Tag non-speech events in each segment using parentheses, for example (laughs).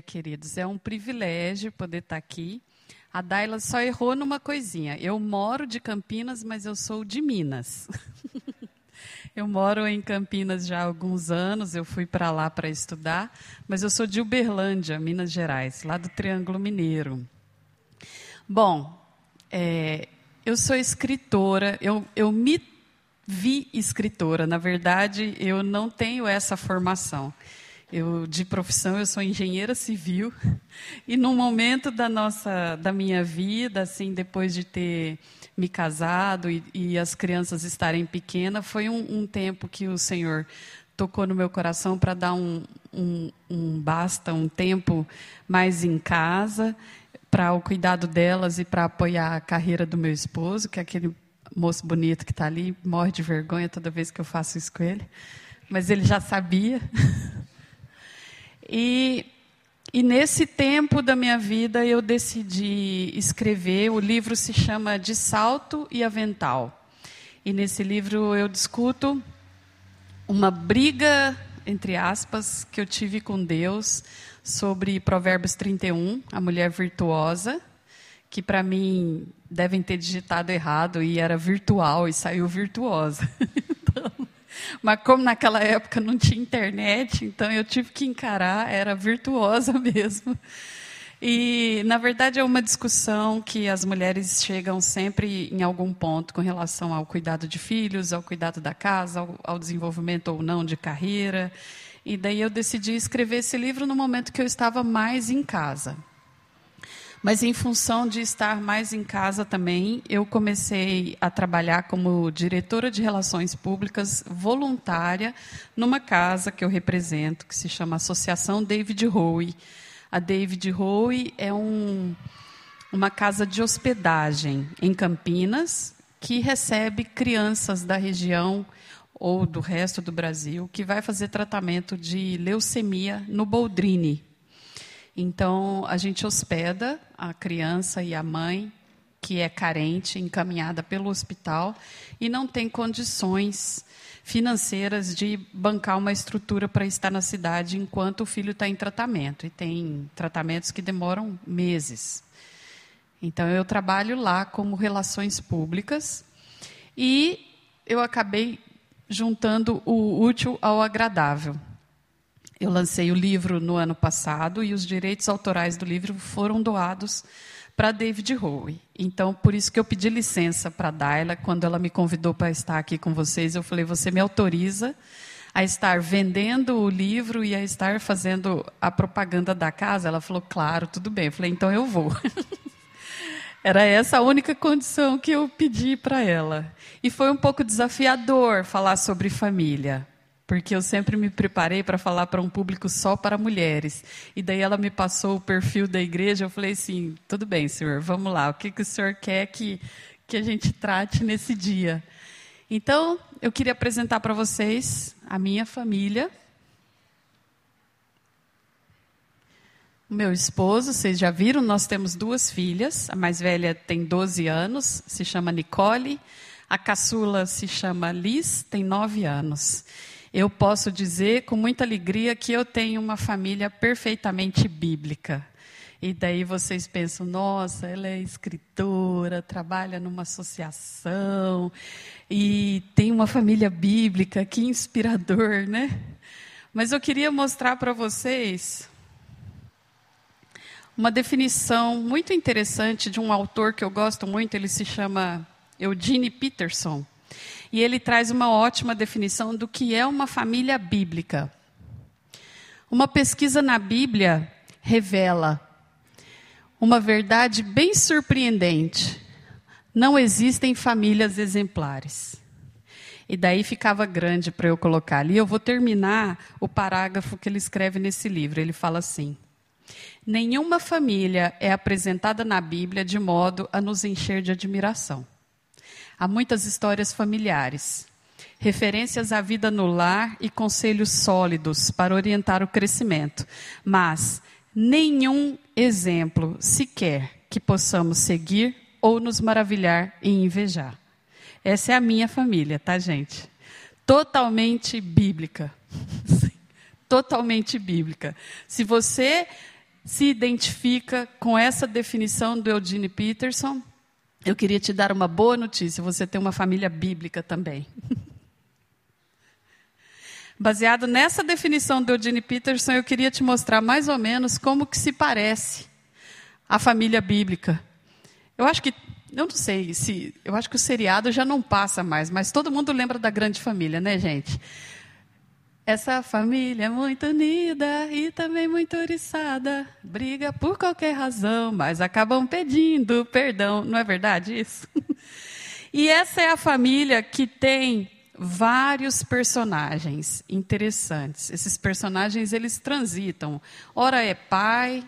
queridos, é um privilégio poder estar aqui. A Daila só errou numa coisinha. Eu moro de Campinas, mas eu sou de Minas. (laughs) eu moro em Campinas já há alguns anos, eu fui para lá para estudar, mas eu sou de Uberlândia, Minas Gerais, lá do Triângulo Mineiro. Bom, é, eu sou escritora, eu, eu me vi escritora. Na verdade, eu não tenho essa formação. Eu, de profissão, eu sou engenheira civil (laughs) e num momento da nossa, da minha vida, assim, depois de ter me casado e, e as crianças estarem pequenas, foi um, um, tempo que o Senhor tocou no meu coração para dar um, um, um basta, um tempo mais em casa para o cuidado delas e para apoiar a carreira do meu esposo, que é aquele moço bonito que está ali, morre de vergonha toda vez que eu faço isso com ele, mas ele já sabia. (laughs) E, e nesse tempo da minha vida eu decidi escrever. O livro se chama De Salto e Avental. E nesse livro eu discuto uma briga, entre aspas, que eu tive com Deus sobre Provérbios 31, a mulher virtuosa, que para mim devem ter digitado errado e era virtual e saiu virtuosa. (laughs) Mas como naquela época não tinha internet, então eu tive que encarar, era virtuosa (laughs) mesmo. E, na verdade, é uma discussão que as mulheres chegam sempre em algum ponto com relação ao cuidado de filhos, ao cuidado da casa, ao, ao desenvolvimento ou não de carreira. E daí eu decidi escrever esse livro no momento que eu estava mais em casa. Mas em função de estar mais em casa também, eu comecei a trabalhar como diretora de relações públicas voluntária numa casa que eu represento, que se chama Associação David Howe. A David Howe é um, uma casa de hospedagem em Campinas que recebe crianças da região ou do resto do Brasil que vai fazer tratamento de leucemia no Boldrini, então, a gente hospeda a criança e a mãe que é carente, encaminhada pelo hospital e não tem condições financeiras de bancar uma estrutura para estar na cidade enquanto o filho está em tratamento. E tem tratamentos que demoram meses. Então, eu trabalho lá como relações públicas e eu acabei juntando o útil ao agradável. Eu lancei o livro no ano passado e os direitos autorais do livro foram doados para David Howe. Então, por isso que eu pedi licença para a Daila, quando ela me convidou para estar aqui com vocês, eu falei: "Você me autoriza a estar vendendo o livro e a estar fazendo a propaganda da casa?" Ela falou: "Claro, tudo bem". Eu falei: "Então eu vou". (laughs) Era essa a única condição que eu pedi para ela. E foi um pouco desafiador falar sobre família, porque eu sempre me preparei para falar para um público só para mulheres. E daí ela me passou o perfil da igreja, eu falei assim, tudo bem, senhor, vamos lá, o que, que o senhor quer que, que a gente trate nesse dia? Então, eu queria apresentar para vocês a minha família. Meu esposo, vocês já viram, nós temos duas filhas. A mais velha tem 12 anos, se chama Nicole. A caçula se chama Liz, tem 9 anos eu posso dizer com muita alegria que eu tenho uma família perfeitamente bíblica. E daí vocês pensam, nossa, ela é escritora, trabalha numa associação e tem uma família bíblica, que inspirador, né? Mas eu queria mostrar para vocês uma definição muito interessante de um autor que eu gosto muito, ele se chama Eugene Peterson. E ele traz uma ótima definição do que é uma família bíblica. Uma pesquisa na Bíblia revela uma verdade bem surpreendente. Não existem famílias exemplares. E daí ficava grande para eu colocar ali. Eu vou terminar o parágrafo que ele escreve nesse livro. Ele fala assim: Nenhuma família é apresentada na Bíblia de modo a nos encher de admiração. Há muitas histórias familiares, referências à vida no lar e conselhos sólidos para orientar o crescimento, mas nenhum exemplo sequer que possamos seguir ou nos maravilhar e invejar. Essa é a minha família, tá, gente? Totalmente bíblica. (laughs) Totalmente bíblica. Se você se identifica com essa definição do Eugene Peterson, eu queria te dar uma boa notícia: você tem uma família bíblica também. (laughs) Baseado nessa definição do Eugene Peterson, eu queria te mostrar mais ou menos como que se parece a família bíblica. Eu acho que, eu não sei se, eu acho que o seriado já não passa mais, mas todo mundo lembra da grande família, né, gente? Essa família é muito unida e também muito oriçada. Briga por qualquer razão, mas acabam pedindo perdão. Não é verdade isso? (laughs) E essa é a família que tem vários personagens interessantes. Esses personagens eles transitam. Ora é pai,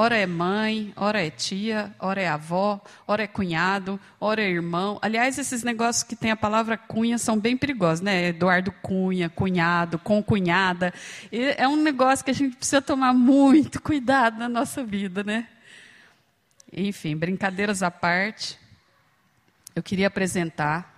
Ora é mãe, ora é tia, ora é avó, ora é cunhado, ora é irmão. Aliás, esses negócios que tem a palavra cunha são bem perigosos, né? Eduardo Cunha, cunhado, concunhada. É um negócio que a gente precisa tomar muito cuidado na nossa vida, né? Enfim, brincadeiras à parte, eu queria apresentar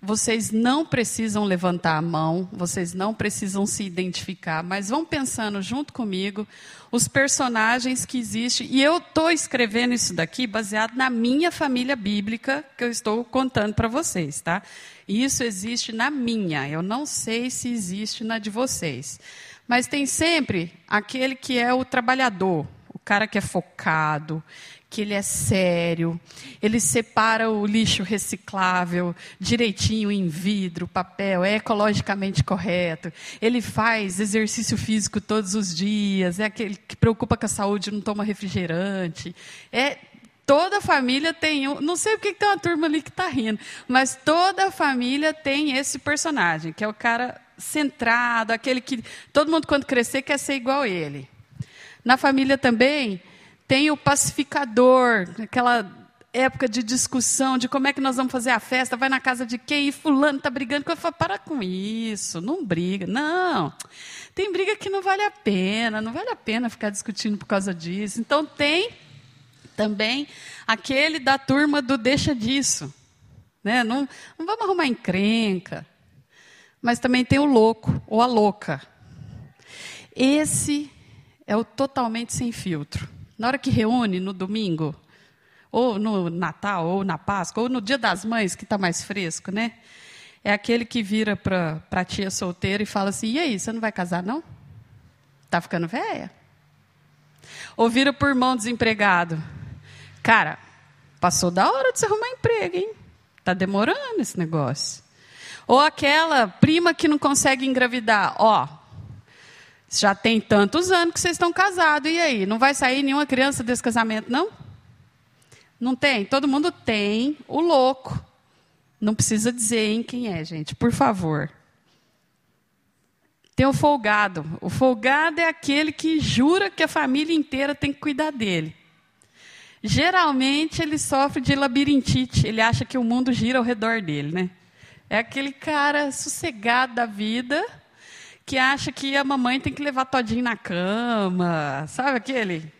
vocês não precisam levantar a mão, vocês não precisam se identificar, mas vão pensando junto comigo os personagens que existem. E eu estou escrevendo isso daqui baseado na minha família bíblica que eu estou contando para vocês, tá? Isso existe na minha, eu não sei se existe na de vocês. Mas tem sempre aquele que é o trabalhador, o cara que é focado, que ele é sério, ele separa o lixo reciclável direitinho em vidro, papel, é ecologicamente correto, ele faz exercício físico todos os dias, é aquele que preocupa com a saúde, não toma refrigerante, é toda família tem um, não sei porque tem uma turma ali que está rindo, mas toda família tem esse personagem, que é o cara centrado, aquele que todo mundo quando crescer quer ser igual a ele. Na família também tem o pacificador, aquela época de discussão de como é que nós vamos fazer a festa, vai na casa de quem e fulano está brigando. Eu falo, para com isso, não briga. Não, tem briga que não vale a pena, não vale a pena ficar discutindo por causa disso. Então tem também aquele da turma do deixa disso. Né? Não, não vamos arrumar encrenca. Mas também tem o louco ou a louca. Esse é o totalmente sem filtro. Na hora que reúne no domingo, ou no Natal, ou na Páscoa, ou no Dia das Mães, que está mais fresco, né? É aquele que vira para a tia solteira e fala assim: e aí, você não vai casar, não? Está ficando velha? Ou vira por irmão desempregado: cara, passou da hora de você arrumar emprego, hein? Está demorando esse negócio. Ou aquela prima que não consegue engravidar: ó, já tem tantos anos que vocês estão casados, e aí? Não vai sair nenhuma criança desse casamento, não? Não tem? Todo mundo tem o louco. Não precisa dizer em quem é, gente, por favor. Tem o folgado. O folgado é aquele que jura que a família inteira tem que cuidar dele. Geralmente ele sofre de labirintite, ele acha que o mundo gira ao redor dele, né? É aquele cara sossegado da vida, que acha que a mamãe tem que levar todinho na cama, sabe aquele?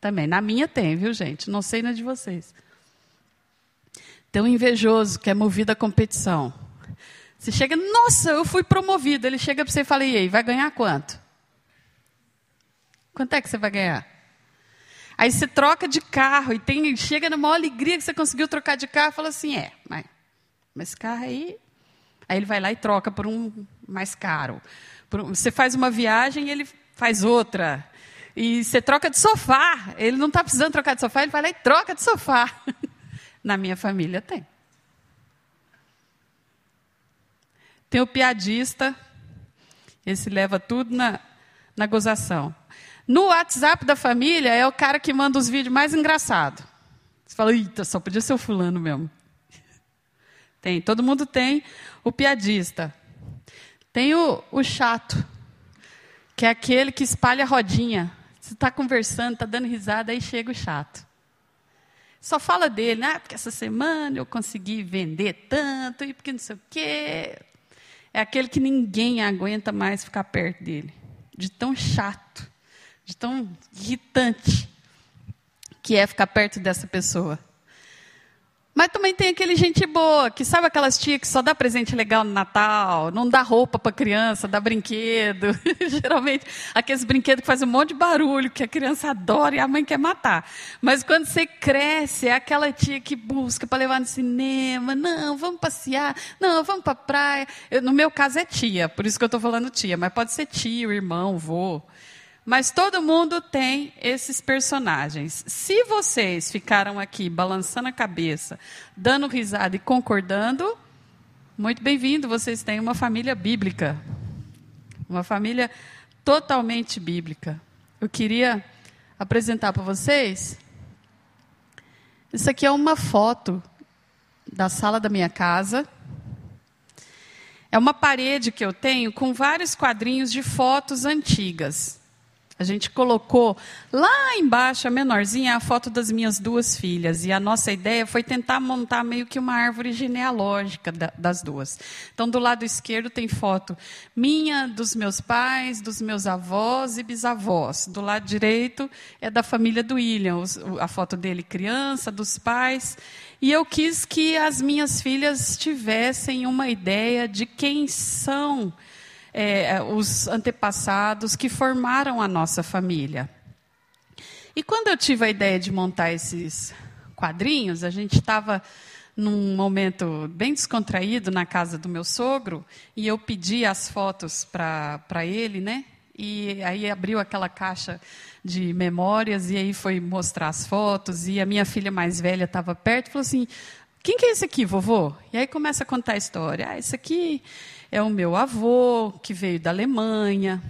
Também, na minha tem, viu, gente? Não sei na de vocês. Tem um invejoso que é movido à competição. Você chega, nossa, eu fui promovido. Ele chega para você e fala, e aí, vai ganhar quanto? Quanto é que você vai ganhar? Aí você troca de carro e tem, chega na maior alegria que você conseguiu trocar de carro e fala assim, é, mas, mas esse carro aí Aí ele vai lá e troca por um mais caro. Você faz uma viagem e ele faz outra. E você troca de sofá. Ele não está precisando trocar de sofá, ele vai lá e troca de sofá. (laughs) Na minha família tem. Tem o piadista, esse leva tudo na, na gozação. No WhatsApp da família é o cara que manda os vídeos mais engraçados. Você fala, eita, só podia ser o fulano mesmo. (laughs) Tem, todo mundo tem o piadista. Tem o, o chato, que é aquele que espalha rodinha. Você está conversando, está dando risada, aí chega o chato. Só fala dele, ah, porque essa semana eu consegui vender tanto, e porque não sei o quê. É aquele que ninguém aguenta mais ficar perto dele. De tão chato, de tão irritante que é ficar perto dessa pessoa. Mas também tem aquele gente boa, que sabe aquelas tia que só dá presente legal no Natal, não dá roupa para criança, dá brinquedo. (laughs) Geralmente, aqueles brinquedos que fazem um monte de barulho, que a criança adora e a mãe quer matar. Mas quando você cresce, é aquela tia que busca para levar no cinema. Não, vamos passear. Não, vamos para praia. Eu, no meu caso é tia, por isso que eu estou falando tia, mas pode ser tio, irmão, vô. Mas todo mundo tem esses personagens. Se vocês ficaram aqui balançando a cabeça, dando risada e concordando, muito bem-vindo, vocês têm uma família bíblica. Uma família totalmente bíblica. Eu queria apresentar para vocês. Isso aqui é uma foto da sala da minha casa. É uma parede que eu tenho com vários quadrinhos de fotos antigas. A gente colocou lá embaixo, a menorzinha, a foto das minhas duas filhas. E a nossa ideia foi tentar montar meio que uma árvore genealógica das duas. Então, do lado esquerdo tem foto minha, dos meus pais, dos meus avós e bisavós. Do lado direito é da família do William, a foto dele criança, dos pais. E eu quis que as minhas filhas tivessem uma ideia de quem são é, os antepassados que formaram a nossa família. E quando eu tive a ideia de montar esses quadrinhos, a gente estava num momento bem descontraído na casa do meu sogro, e eu pedi as fotos para ele, né? E aí abriu aquela caixa de memórias, e aí foi mostrar as fotos, e a minha filha mais velha estava perto e falou assim: quem que é esse aqui, vovô? E aí começa a contar a história. Ah, esse aqui é o meu avô, que veio da Alemanha,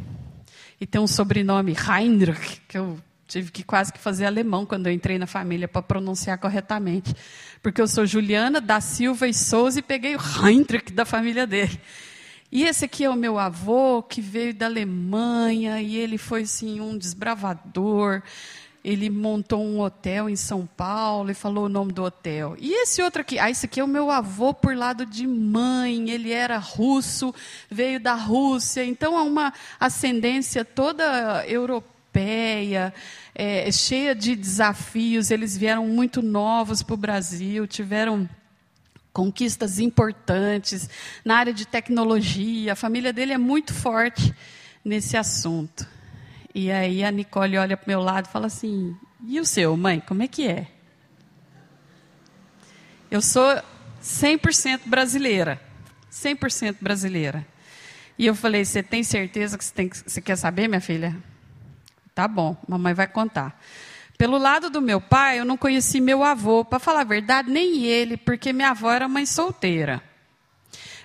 e tem um sobrenome Heinrich, que eu tive que quase que fazer alemão quando eu entrei na família para pronunciar corretamente. Porque eu sou Juliana da Silva e Souza e peguei o Heinrich da família dele. E esse aqui é o meu avô, que veio da Alemanha, e ele foi assim, um desbravador ele montou um hotel em São Paulo e falou o nome do hotel. E esse outro aqui, ah, esse aqui é o meu avô por lado de mãe, ele era russo, veio da Rússia, então é uma ascendência toda europeia, é, cheia de desafios. Eles vieram muito novos para o Brasil, tiveram conquistas importantes na área de tecnologia. A família dele é muito forte nesse assunto. E aí a Nicole olha para o meu lado e fala assim: E o seu, mãe, como é que é? Eu sou 100% brasileira. 100% brasileira. E eu falei: Você tem certeza que você, quer saber, minha filha? Tá bom, mamãe vai contar. Pelo lado do meu pai, eu não conheci meu avô, para falar a verdade, nem ele, porque minha avó era mãe solteira.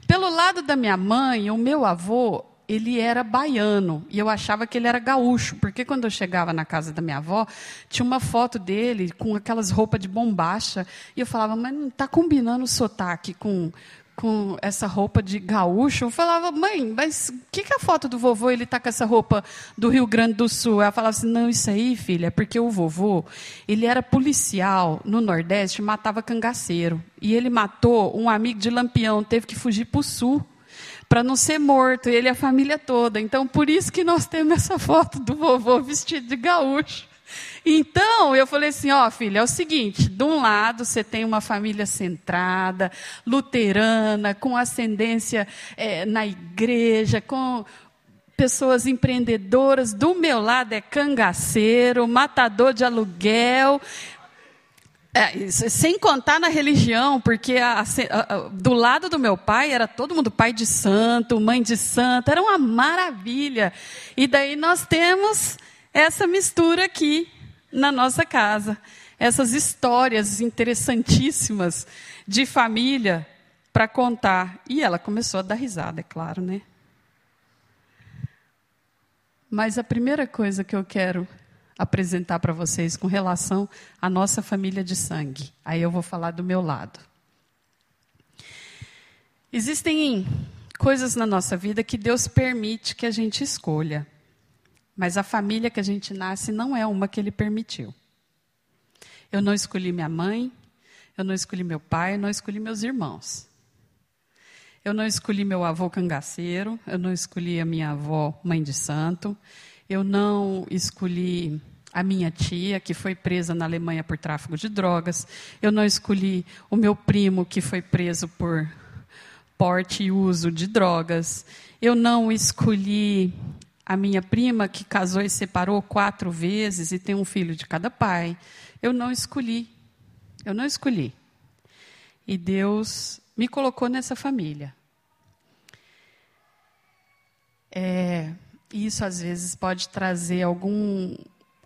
Pelo lado da minha mãe, o meu avô ele era baiano e eu achava que ele era gaúcho, porque quando eu chegava na casa da minha avó, tinha uma foto dele com aquelas roupas de bombacha e eu falava, mas não está combinando o sotaque com, com essa roupa de gaúcho. Eu falava, mãe, mas o que, que é a foto do vovô ele está com essa roupa do Rio Grande do Sul? Ela falava assim, não, isso aí, filha, é porque o vovô, ele era policial no Nordeste, matava cangaceiro. E ele matou um amigo de Lampião, teve que fugir para o Sul para não ser morto, ele e a família toda. Então, por isso que nós temos essa foto do vovô vestido de gaúcho. Então, eu falei assim: ó, filha, é o seguinte: de um lado você tem uma família centrada, luterana, com ascendência é, na igreja, com pessoas empreendedoras. Do meu lado é cangaceiro, matador de aluguel. É, sem contar na religião, porque a, a, a, do lado do meu pai era todo mundo pai de santo, mãe de santo, era uma maravilha. E daí nós temos essa mistura aqui na nossa casa. Essas histórias interessantíssimas de família para contar. E ela começou a dar risada, é claro, né? Mas a primeira coisa que eu quero apresentar para vocês com relação à nossa família de sangue. Aí eu vou falar do meu lado. Existem coisas na nossa vida que Deus permite que a gente escolha. Mas a família que a gente nasce não é uma que Ele permitiu. Eu não escolhi minha mãe, eu não escolhi meu pai, eu não escolhi meus irmãos. Eu não escolhi meu avô cangaceiro, eu não escolhi a minha avó mãe de santo, eu não escolhi a minha tia, que foi presa na Alemanha por tráfico de drogas. Eu não escolhi o meu primo, que foi preso por porte e uso de drogas. Eu não escolhi a minha prima, que casou e separou quatro vezes e tem um filho de cada pai. Eu não escolhi. Eu não escolhi. E Deus me colocou nessa família. É, isso às vezes pode trazer algum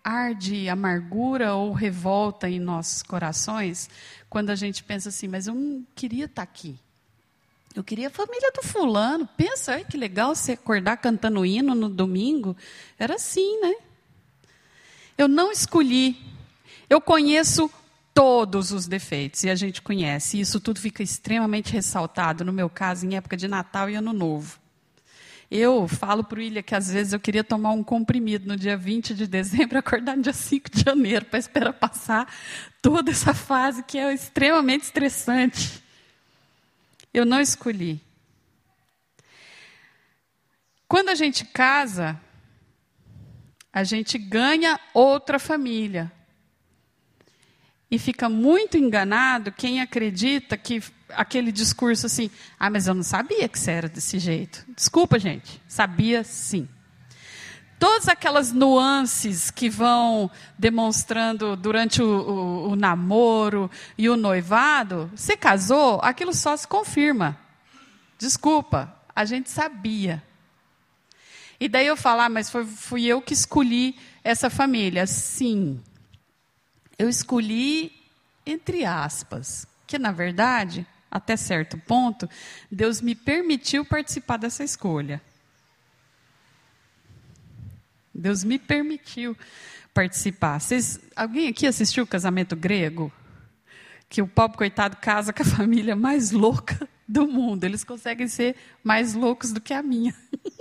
ar de amargura ou revolta em nossos corações quando a gente pensa assim, mas eu não queria estar aqui. Eu queria a família do fulano. Pensa, que legal você acordar cantando hino no domingo. Era assim, né? Eu não escolhi. Eu conheço todos os defeitos, e a gente conhece. E isso tudo fica extremamente ressaltado, no meu caso, em época de Natal e Ano Novo. Eu falo para o Ilha que às vezes eu queria tomar um comprimido no dia 20 de dezembro (laughs) acordar no dia 5 de janeiro para esperar passar toda essa fase que é extremamente estressante. Eu não escolhi. Quando a gente casa, a gente ganha outra família. E fica muito enganado quem acredita que aquele discurso assim, ah, mas eu não sabia que você era desse jeito. Desculpa, gente, sabia sim. Todas aquelas nuances que vão demonstrando durante o, o, o namoro e o noivado, você casou, aquilo só se confirma. Desculpa, a gente sabia. E daí eu falar, ah, mas foi, fui eu que escolhi essa família. Sim, eu escolhi entre aspas, que na verdade, até certo ponto, Deus me permitiu participar dessa escolha. Deus me permitiu participar. Vocês, alguém aqui assistiu o casamento grego? Que o pobre coitado casa com a (laughs) família mais louca do mundo. Eles conseguem ser mais loucos do que a minha. (laughs)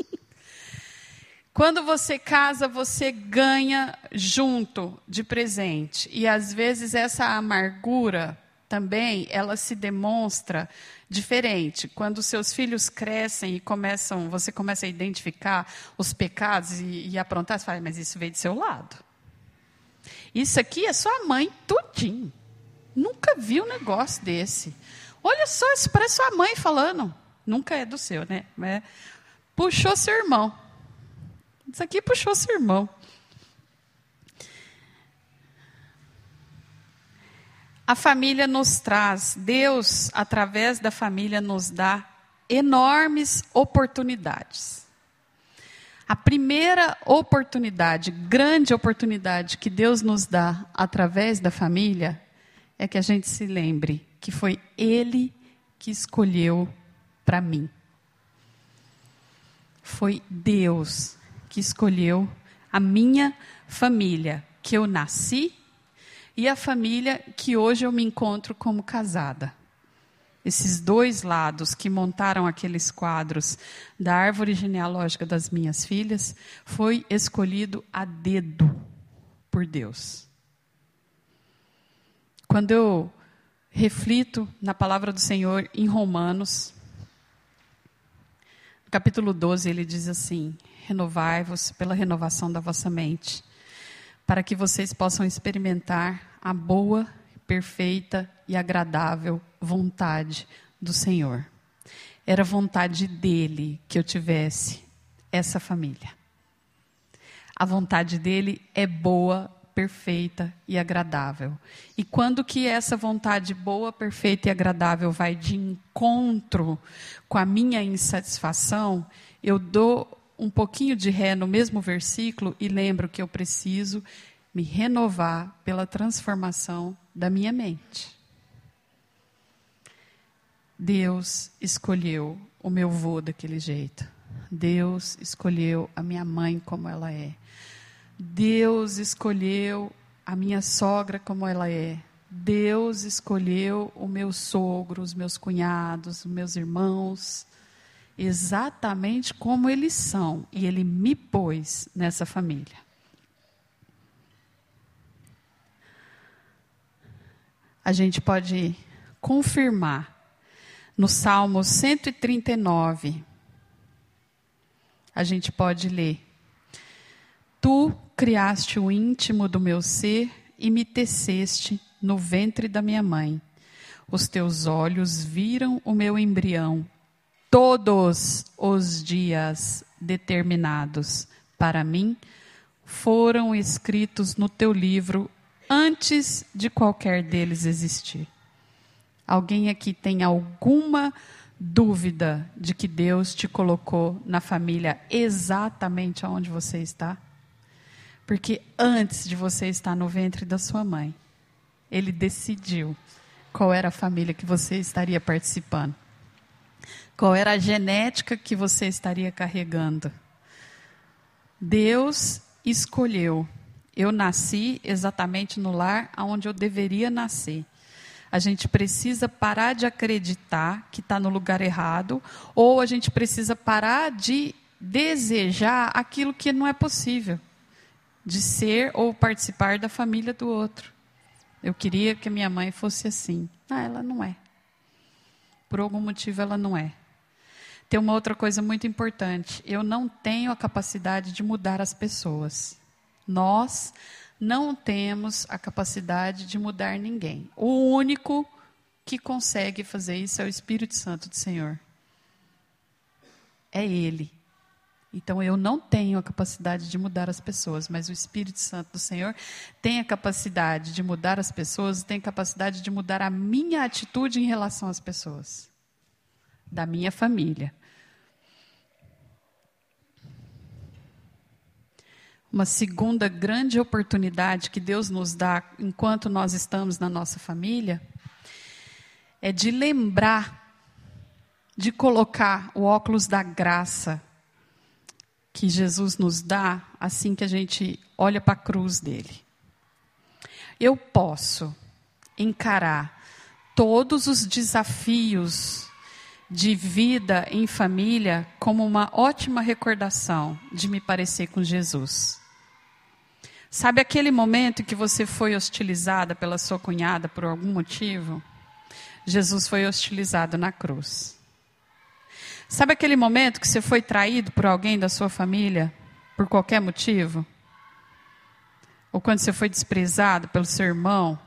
Quando você casa, você ganha junto de presente. E às vezes essa amargura também, ela se demonstra diferente. Quando seus filhos crescem e começam, você começa a identificar os pecados e, e aprontar, você fala, mas isso veio do seu lado. Isso aqui é sua mãe tudinho. Nunca vi um negócio desse. Olha só, isso parece sua mãe falando. Nunca é do seu, né? É, puxou seu irmão. Isso aqui puxou seu irmão. A família nos traz, Deus, através da família, nos dá enormes oportunidades. A primeira oportunidade, grande oportunidade que Deus nos dá através da família, é que a gente se lembre que foi Ele que escolheu para mim. Foi Deus que escolheu a minha família, que eu nasci, e a família que hoje eu me encontro como casada. Esses dois lados que montaram aqueles quadros da árvore genealógica das minhas filhas foi escolhido a dedo por Deus. Quando eu reflito na palavra do Senhor em Romanos, capítulo 12, ele diz assim: renovai-vos pela renovação da vossa mente, para que vocês possam experimentar a boa, perfeita e agradável vontade do Senhor. Era vontade dele que eu tivesse essa família. A vontade dele é boa, perfeita e agradável. E quando que essa vontade boa, perfeita e agradável vai de encontro com a minha insatisfação, eu dou um pouquinho de ré no mesmo versículo e lembro que eu preciso me renovar pela transformação da minha mente. Deus escolheu o meu vô daquele jeito. Deus escolheu a minha mãe como ela é. Deus escolheu a minha sogra como ela é. Deus escolheu o meu sogro, os meus cunhados, os meus irmãos exatamente como eles são, e ele me pôs nessa família. A gente pode confirmar no Salmo 139. A gente pode ler: Tu criaste o íntimo do meu ser e me teceste no ventre da minha mãe. Os teus olhos viram o meu embrião todos os dias determinados para mim foram escritos no teu livro antes de qualquer deles existir. Alguém aqui tem alguma dúvida de que Deus te colocou na família exatamente onde você está? Porque antes de você estar no ventre da sua mãe, ele decidiu qual era a família que você estaria participando. Qual era a genética que você estaria carregando. Deus escolheu. Eu nasci exatamente no lar onde eu deveria nascer. A gente precisa parar de acreditar que está no lugar errado, ou a gente precisa parar de desejar aquilo que não é possível, de ser ou participar da família do outro. Eu queria que a minha mãe fosse assim. Ah, ela não é. Por algum motivo ela não é. Tem uma outra coisa muito importante. Eu não tenho a capacidade de mudar as pessoas. Nós não temos a capacidade de mudar ninguém. O único que consegue fazer isso é o Espírito Santo do Senhor. É Ele. Então eu não tenho a capacidade de mudar as pessoas, mas o Espírito Santo do Senhor tem a capacidade de mudar as pessoas, tem a capacidade de mudar a minha atitude em relação às pessoas, da minha família. Uma segunda grande oportunidade que Deus nos dá enquanto nós estamos na nossa família é de lembrar de colocar o óculos da graça que Jesus nos dá assim que a gente olha para a cruz dele. Eu posso encarar todos os desafios de vida em família como uma ótima recordação de me parecer com Jesus. Sabe aquele momento que você foi hostilizada pela sua cunhada por algum motivo? Jesus foi hostilizado na cruz. Sabe aquele momento que você foi traído por alguém da sua família por qualquer motivo? Ou quando você foi desprezado pelo seu irmão?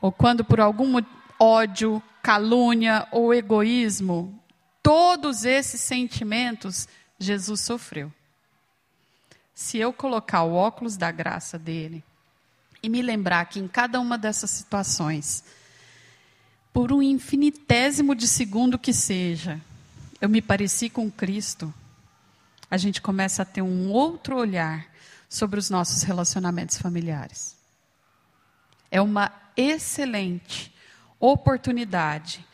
Ou quando por algum ódio, calúnia ou egoísmo, todos esses sentimentos Jesus sofreu. Se eu colocar o óculos da graça dele e me lembrar que em cada uma dessas situações, por um infinitésimo de segundo que seja, eu me pareci com Cristo, a gente começa a ter um outro olhar sobre os nossos relacionamentos familiares. É uma excelente oportunidade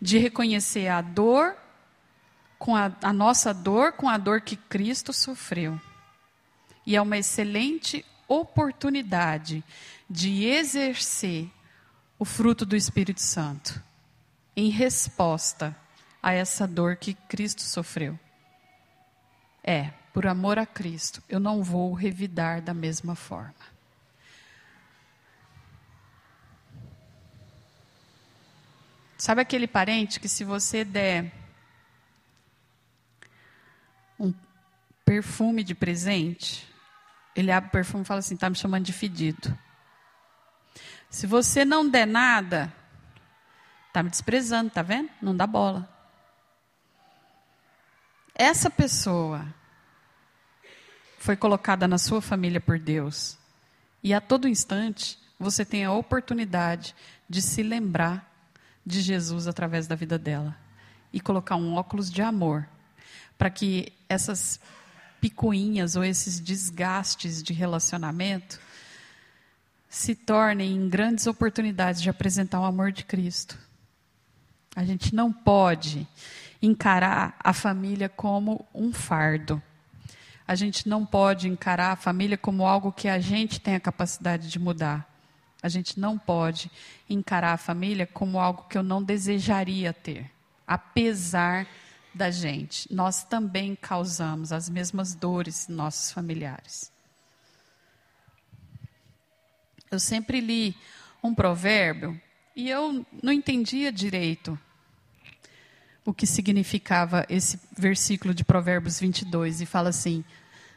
de reconhecer a dor com a, a nossa dor com a dor que Cristo sofreu. E é uma excelente oportunidade de exercer o fruto do Espírito Santo em resposta a essa dor que Cristo sofreu. É, por amor a Cristo, eu não vou revidar da mesma forma. Sabe aquele parente que se você der um perfume de presente, ele abre o perfume e fala assim: está me chamando de fedido. Se você não der nada, está me desprezando, tá vendo? Não dá bola. Essa pessoa foi colocada na sua família por Deus. E a todo instante você tem a oportunidade de se lembrar de Jesus através da vida dela e colocar um óculos de amor para que essas picuinhas ou esses desgastes de relacionamento se tornem em grandes oportunidades de apresentar o amor de Cristo. A gente não pode encarar a família como um fardo. A gente não pode encarar a família como algo que a gente tem a capacidade de mudar. A gente não pode encarar a família como algo que eu não desejaria ter, apesar da gente. Nós também causamos as mesmas dores em nossos familiares. Eu sempre li um provérbio e eu não entendia direito o que significava esse versículo de Provérbios 22 e fala assim: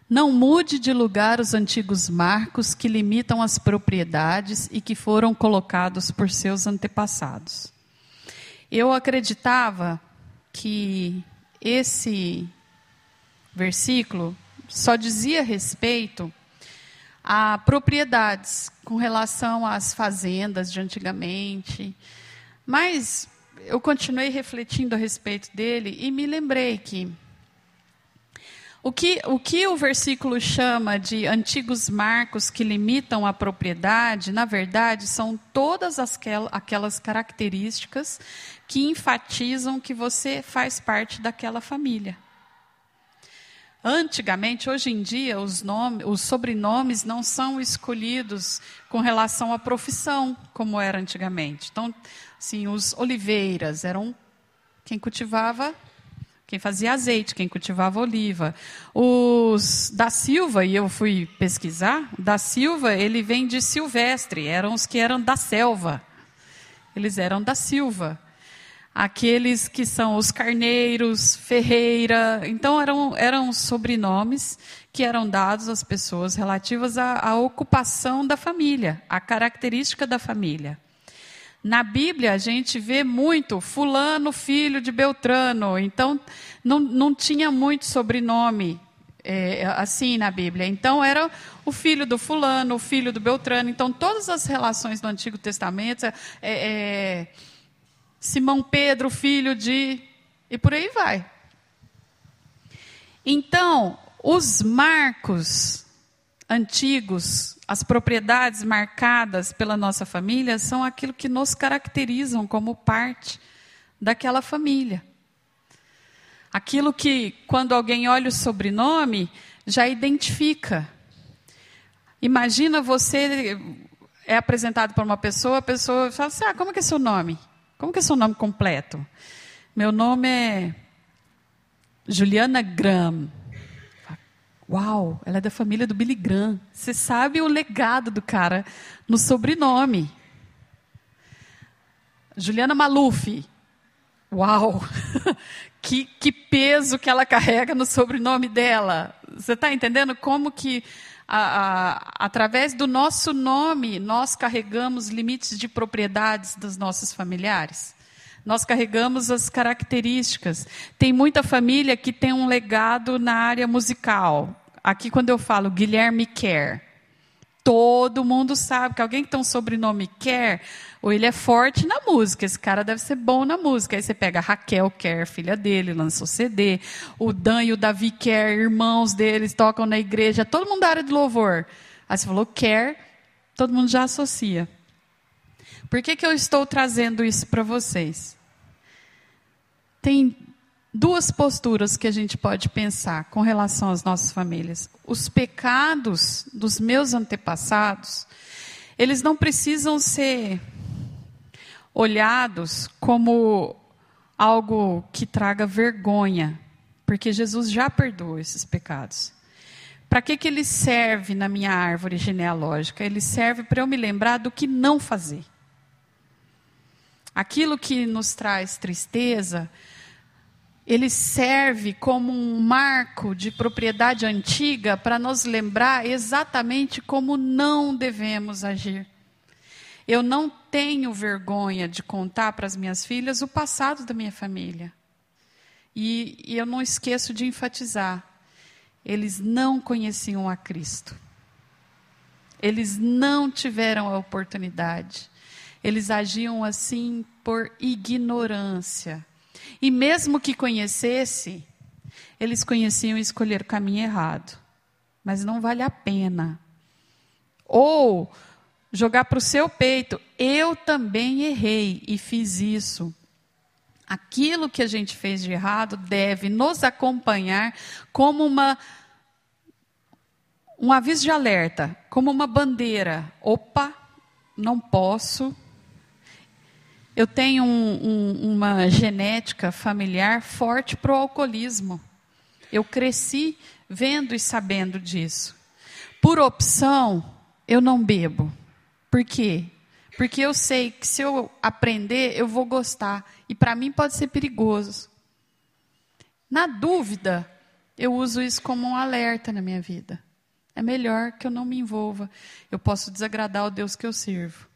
Não mude de lugar os antigos marcos que limitam as propriedades e que foram colocados por seus antepassados. Eu acreditava que esse versículo só dizia respeito a propriedades com relação às fazendas de antigamente. Mas eu continuei refletindo a respeito dele e me lembrei que o que, o que o versículo chama de antigos marcos que limitam a propriedade, na verdade, são todas aquelas características que enfatizam que você faz parte daquela família. Antigamente, hoje em dia, os, nomes, os sobrenomes não são escolhidos com relação à profissão, como era antigamente. Então, assim, os Oliveiras eram quem cultivava quem fazia azeite, quem cultivava oliva. Os da Silva, e eu fui pesquisar, da Silva, ele vem de Silvestre, eram os que eram da selva. Eles eram da Silva. Aqueles que são os Carneiros, Ferreira, então eram, eram sobrenomes que eram dados às pessoas relativas à, à ocupação da família, à característica da família. Na Bíblia, a gente vê muito Fulano, filho de Beltrano. Então, não, não tinha muito sobrenome é, assim na Bíblia. Então, era o filho do Fulano, o filho do Beltrano. Então, todas as relações do Antigo Testamento, é, é, Simão Pedro, filho de. E por aí vai. Então, os marcos antigos, as propriedades marcadas pela nossa família são aquilo que nos caracterizam como parte daquela família. Aquilo que, quando alguém olha o sobrenome, já identifica. Imagina você é apresentado por uma pessoa, a pessoa fala assim: ah, como que é seu nome? Como que é seu nome completo? Meu nome é Juliana Graham. Uau, ela é da família do Billy Graham. Você sabe o legado do cara no sobrenome. Juliana Maluf. Uau, (laughs) que, que peso que ela carrega no sobrenome dela. Você está entendendo como que, a, a, através do nosso nome, nós carregamos limites de propriedades dos nossos familiares? Nós carregamos as características. Tem muita família que tem um legado na área musical. Aqui, quando eu falo Guilherme Kerr, todo mundo sabe que alguém que tem um sobrenome Kerr, ou ele é forte na música, esse cara deve ser bom na música. Aí você pega a Raquel Kerr, filha dele, lançou CD. O Dan e o Davi Kerr, irmãos deles, tocam na igreja. Todo mundo da área de louvor. Aí você falou Kerr, todo mundo já associa. Por que, que eu estou trazendo isso para vocês? Tem duas posturas que a gente pode pensar com relação às nossas famílias. Os pecados dos meus antepassados, eles não precisam ser olhados como algo que traga vergonha, porque Jesus já perdoou esses pecados. Para que, que ele serve na minha árvore genealógica? Ele serve para eu me lembrar do que não fazer. Aquilo que nos traz tristeza, ele serve como um marco de propriedade antiga para nos lembrar exatamente como não devemos agir. Eu não tenho vergonha de contar para as minhas filhas o passado da minha família. E, e eu não esqueço de enfatizar: eles não conheciam a Cristo. Eles não tiveram a oportunidade. Eles agiam assim por ignorância e mesmo que conhecesse, eles conheciam escolher o caminho errado. Mas não vale a pena. Ou jogar para o seu peito, eu também errei e fiz isso. Aquilo que a gente fez de errado deve nos acompanhar como uma um aviso de alerta, como uma bandeira. Opa, não posso eu tenho um, um, uma genética familiar forte para o alcoolismo. Eu cresci vendo e sabendo disso. Por opção, eu não bebo. Por quê? Porque eu sei que se eu aprender, eu vou gostar. E para mim pode ser perigoso. Na dúvida, eu uso isso como um alerta na minha vida. É melhor que eu não me envolva. Eu posso desagradar o Deus que eu sirvo.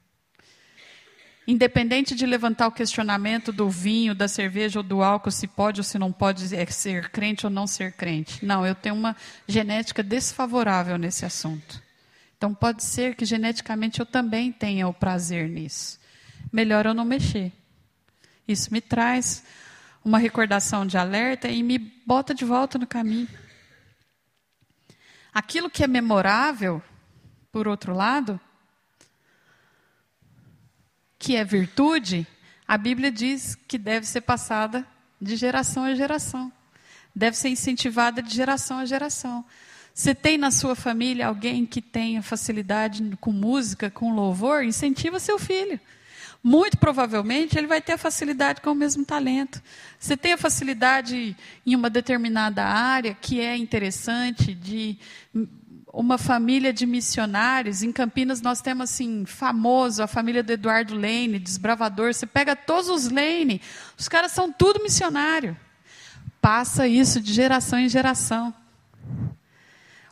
Independente de levantar o questionamento do vinho, da cerveja ou do álcool, se pode ou se não pode é ser crente ou não ser crente. Não, eu tenho uma genética desfavorável nesse assunto. Então pode ser que geneticamente eu também tenha o prazer nisso. Melhor eu não mexer. Isso me traz uma recordação de alerta e me bota de volta no caminho. Aquilo que é memorável, por outro lado, que é virtude, a Bíblia diz que deve ser passada de geração a geração. Deve ser incentivada de geração a geração. Você tem na sua família alguém que tenha facilidade com música, com louvor? Incentiva seu filho muito provavelmente ele vai ter a facilidade com o mesmo talento. Você tem a facilidade em uma determinada área que é interessante, de uma família de missionários. Em Campinas nós temos assim, famoso, a família do Eduardo Lane, desbravador. Você pega todos os Lane, os caras são tudo missionário. Passa isso de geração em geração.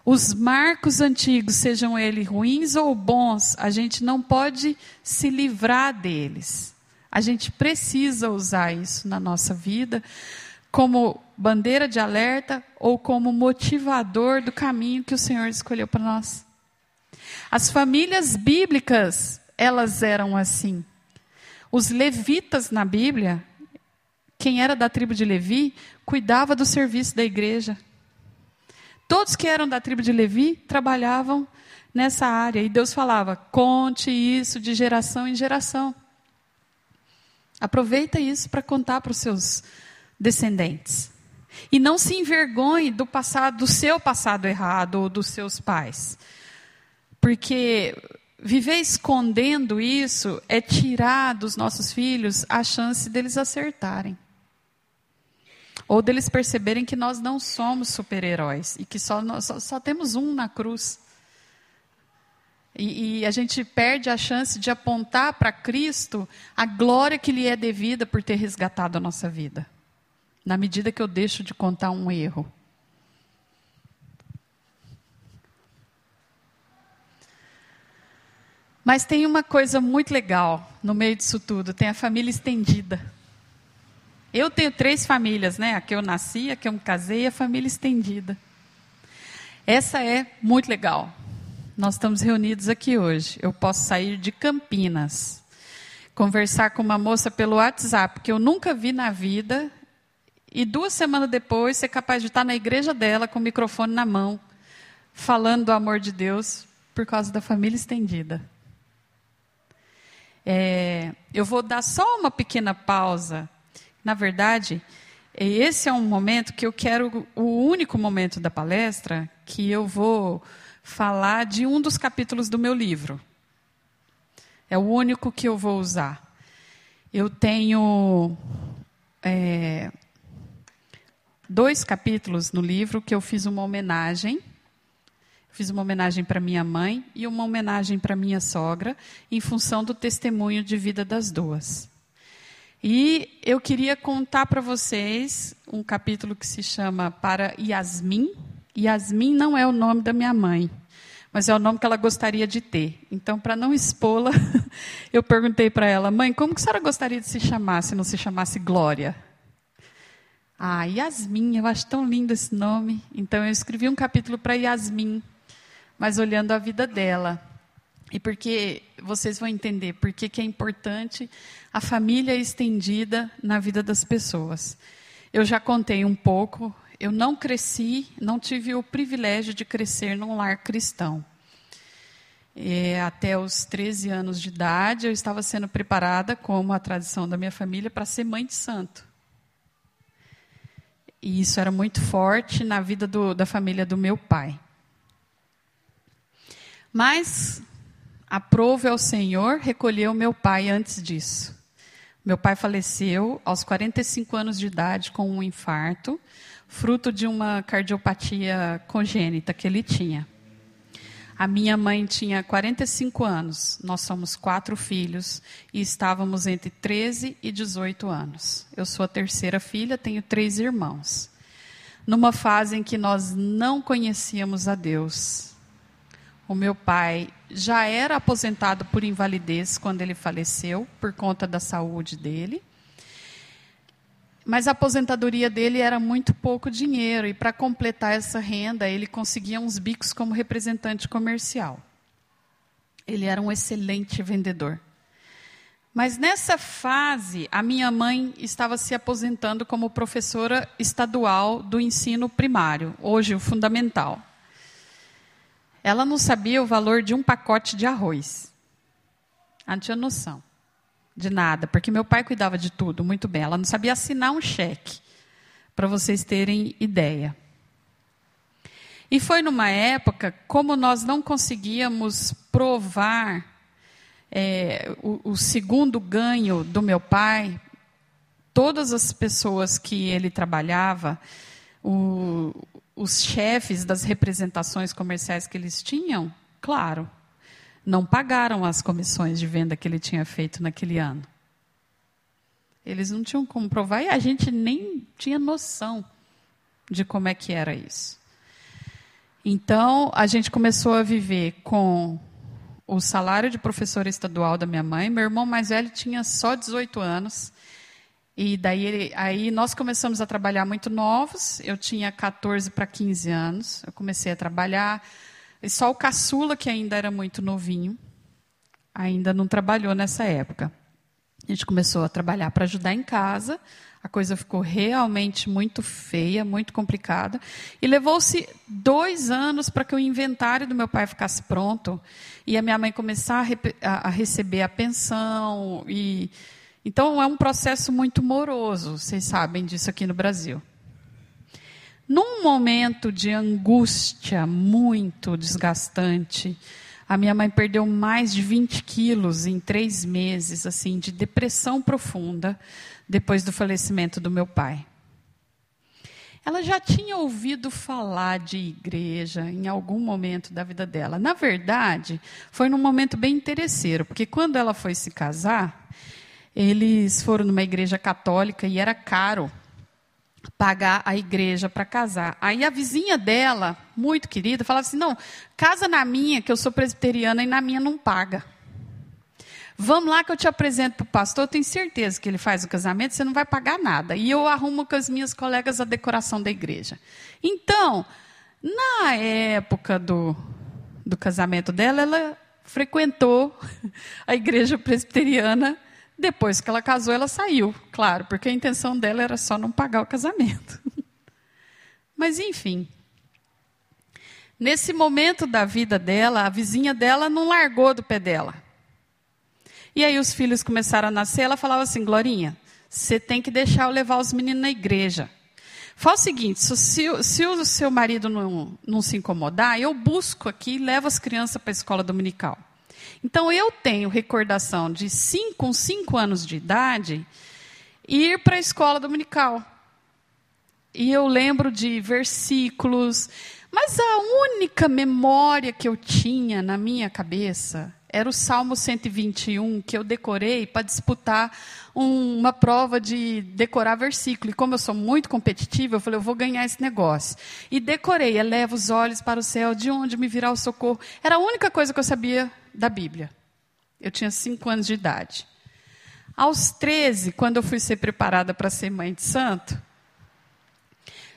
Os marcos antigos, sejam eles ruins ou bons, a gente não pode se livrar deles. A gente precisa usar isso na nossa vida como bandeira de alerta ou como motivador do caminho que o Senhor escolheu para nós. As famílias bíblicas, elas eram assim. Os levitas na Bíblia, quem era da tribo de Levi, cuidava do serviço da igreja. Todos que eram da tribo de Levi trabalhavam nessa área. E Deus falava: conte isso de geração em geração. Aproveita isso para contar para os seus descendentes. E não se envergonhe do passado, do seu passado errado ou dos seus pais. Porque viver escondendo isso é tirar dos nossos filhos a chance deles acertarem ou deles perceberem que nós não somos super-heróis e que só, nós, só, só, temos um na cruz. E, e a gente perde a chance de apontar para Cristo a glória que lhe é devida por ter resgatado a nossa vida, na medida que eu deixo de contar um erro. Mas tem uma coisa muito legal no meio disso tudo: tem a família estendida. Eu tenho três famílias, né? A que eu nasci, a que eu me casei e a família estendida. Essa é muito legal. Nós estamos reunidos aqui hoje. Eu posso sair de Campinas, conversar com uma moça pelo WhatsApp que eu nunca vi na vida, e duas semanas depois ser capaz de estar na igreja dela com o microfone na mão, falando do amor de Deus por causa da família estendida. É, eu vou dar só uma pequena pausa na verdade, esse é um momento que eu quero, o único momento da palestra, que eu vou falar de um dos capítulos do meu livro. É o único que eu vou usar. Eu tenho é, dois capítulos no livro que eu fiz uma homenagem. Fiz uma homenagem para minha mãe e uma homenagem para minha sogra, em função do testemunho de vida das duas. E eu queria contar para vocês um capítulo que se chama Para Yasmin. Yasmin não é o nome da minha mãe, mas é o nome que ela gostaria de ter. Então, para não expô-la, (laughs) eu perguntei para ela: mãe, como que a senhora gostaria de se chamar se não se chamasse Glória? Ah, Yasmin, eu acho tão lindo esse nome. Então, eu escrevi um capítulo para Yasmin, mas olhando a vida dela. E porque vocês vão entender por que é importante a família estendida na vida das pessoas. Eu já contei um pouco, eu não cresci, não tive o privilégio de crescer num lar cristão. E até os 13 anos de idade, eu estava sendo preparada, como a tradição da minha família, para ser mãe de santo. E isso era muito forte na vida do, da família do meu pai. Mas Aprove ao Senhor recolher o meu pai antes disso. Meu pai faleceu aos 45 anos de idade com um infarto, fruto de uma cardiopatia congênita que ele tinha. A minha mãe tinha 45 anos, nós somos quatro filhos e estávamos entre 13 e 18 anos. Eu sou a terceira filha, tenho três irmãos. numa fase em que nós não conhecíamos a Deus. O meu pai já era aposentado por invalidez quando ele faleceu, por conta da saúde dele. Mas a aposentadoria dele era muito pouco dinheiro, e para completar essa renda, ele conseguia uns bicos como representante comercial. Ele era um excelente vendedor. Mas nessa fase, a minha mãe estava se aposentando como professora estadual do ensino primário, hoje o fundamental. Ela não sabia o valor de um pacote de arroz. Ela não tinha noção de nada, porque meu pai cuidava de tudo muito bem. Ela não sabia assinar um cheque, para vocês terem ideia. E foi numa época, como nós não conseguíamos provar é, o, o segundo ganho do meu pai, todas as pessoas que ele trabalhava, o, os chefes das representações comerciais que eles tinham, claro, não pagaram as comissões de venda que ele tinha feito naquele ano. Eles não tinham como provar e a gente nem tinha noção de como é que era isso. Então, a gente começou a viver com o salário de professora estadual da minha mãe. Meu irmão mais velho tinha só 18 anos. E daí aí nós começamos a trabalhar muito novos. Eu tinha 14 para 15 anos. Eu comecei a trabalhar. E só o caçula, que ainda era muito novinho, ainda não trabalhou nessa época. A gente começou a trabalhar para ajudar em casa. A coisa ficou realmente muito feia, muito complicada. E levou-se dois anos para que o inventário do meu pai ficasse pronto e a minha mãe começar a, a receber a pensão. E então é um processo muito moroso. Vocês sabem disso aqui no Brasil. Num momento de angústia muito desgastante, a minha mãe perdeu mais de 20 quilos em três meses, assim, de depressão profunda depois do falecimento do meu pai. Ela já tinha ouvido falar de igreja em algum momento da vida dela. Na verdade, foi num momento bem interesseiro, porque quando ela foi se casar, eles foram numa igreja católica e era caro pagar a igreja para casar. Aí a vizinha dela, muito querida, falava assim: "Não, casa na minha, que eu sou presbiteriana e na minha não paga". Vamos lá que eu te apresento para o pastor, eu tenho certeza que ele faz o casamento, você não vai pagar nada. E eu arrumo com as minhas colegas a decoração da igreja. Então, na época do, do casamento dela, ela frequentou (laughs) a igreja presbiteriana. Depois que ela casou, ela saiu, claro, porque a intenção dela era só não pagar o casamento. (laughs) Mas, enfim. Nesse momento da vida dela, a vizinha dela não largou do pé dela. E aí os filhos começaram a nascer, ela falava assim, Glorinha, você tem que deixar eu levar os meninos na igreja. Fala o seguinte, se, se o seu marido não, não se incomodar, eu busco aqui e levo as crianças para a escola dominical. Então eu tenho recordação de cinco, com cinco anos de idade ir para a escola dominical. E eu lembro de versículos, mas a única memória que eu tinha na minha cabeça era o Salmo 121 que eu decorei para disputar um, uma prova de decorar versículo. E como eu sou muito competitiva, eu falei, eu vou ganhar esse negócio. E decorei, eleva os olhos para o céu, de onde me virá o socorro. Era a única coisa que eu sabia da Bíblia. Eu tinha cinco anos de idade. Aos 13, quando eu fui ser preparada para ser mãe de santo,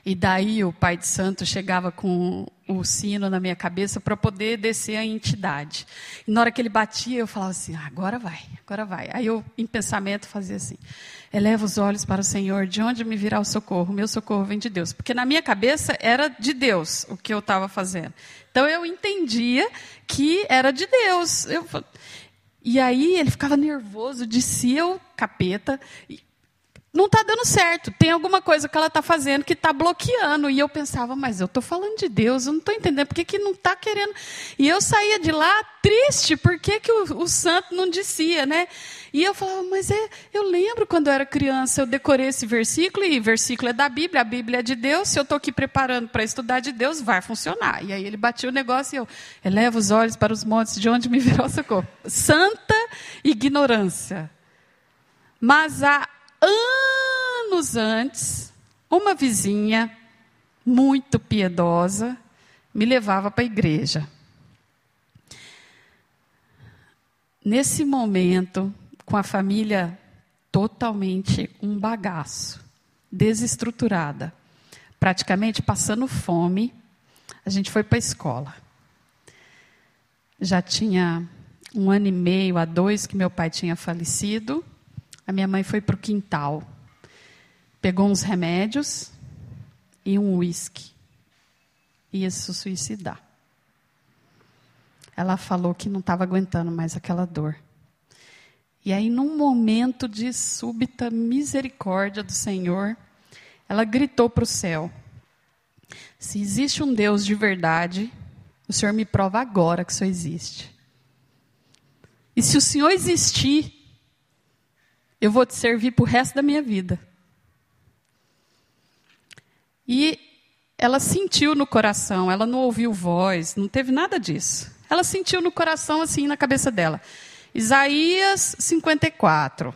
e daí o pai de santo chegava com o sino na minha cabeça para poder descer a entidade. E na hora que ele batia, eu falava assim: ah, agora vai, agora vai. Aí eu, em pensamento, fazia assim: eleva os olhos para o Senhor, de onde me virá o socorro? Meu socorro vem de Deus. Porque na minha cabeça era de Deus o que eu estava fazendo. Então eu entendia que era de Deus. Eu, e aí ele ficava nervoso, descia o capeta não está dando certo. Tem alguma coisa que ela está fazendo que está bloqueando. E eu pensava, mas eu estou falando de Deus, eu não estou entendendo por que, que não está querendo. E eu saía de lá triste, por que, que o, o santo não dizia, né? E eu falava, mas é, eu lembro quando eu era criança, eu decorei esse versículo, e versículo é da Bíblia, a Bíblia é de Deus, se eu estou aqui preparando para estudar de Deus, vai funcionar. E aí ele batia o negócio e eu, eleva os olhos para os montes, de onde me virou socorro. Santa ignorância. Mas a anos antes, uma vizinha muito piedosa, me levava para a igreja. Nesse momento, com a família totalmente um bagaço, desestruturada, praticamente passando fome, a gente foi para a escola. Já tinha um ano e meio a dois que meu pai tinha falecido. A minha mãe foi para o quintal, pegou uns remédios e um uísque. Ia se suicidar. Ela falou que não estava aguentando mais aquela dor. E aí, num momento de súbita misericórdia do Senhor, ela gritou para o céu: Se existe um Deus de verdade, o Senhor me prova agora que o Senhor existe. E se o Senhor existir, eu vou te servir para o resto da minha vida. E ela sentiu no coração, ela não ouviu voz, não teve nada disso. Ela sentiu no coração, assim, na cabeça dela. Isaías 54.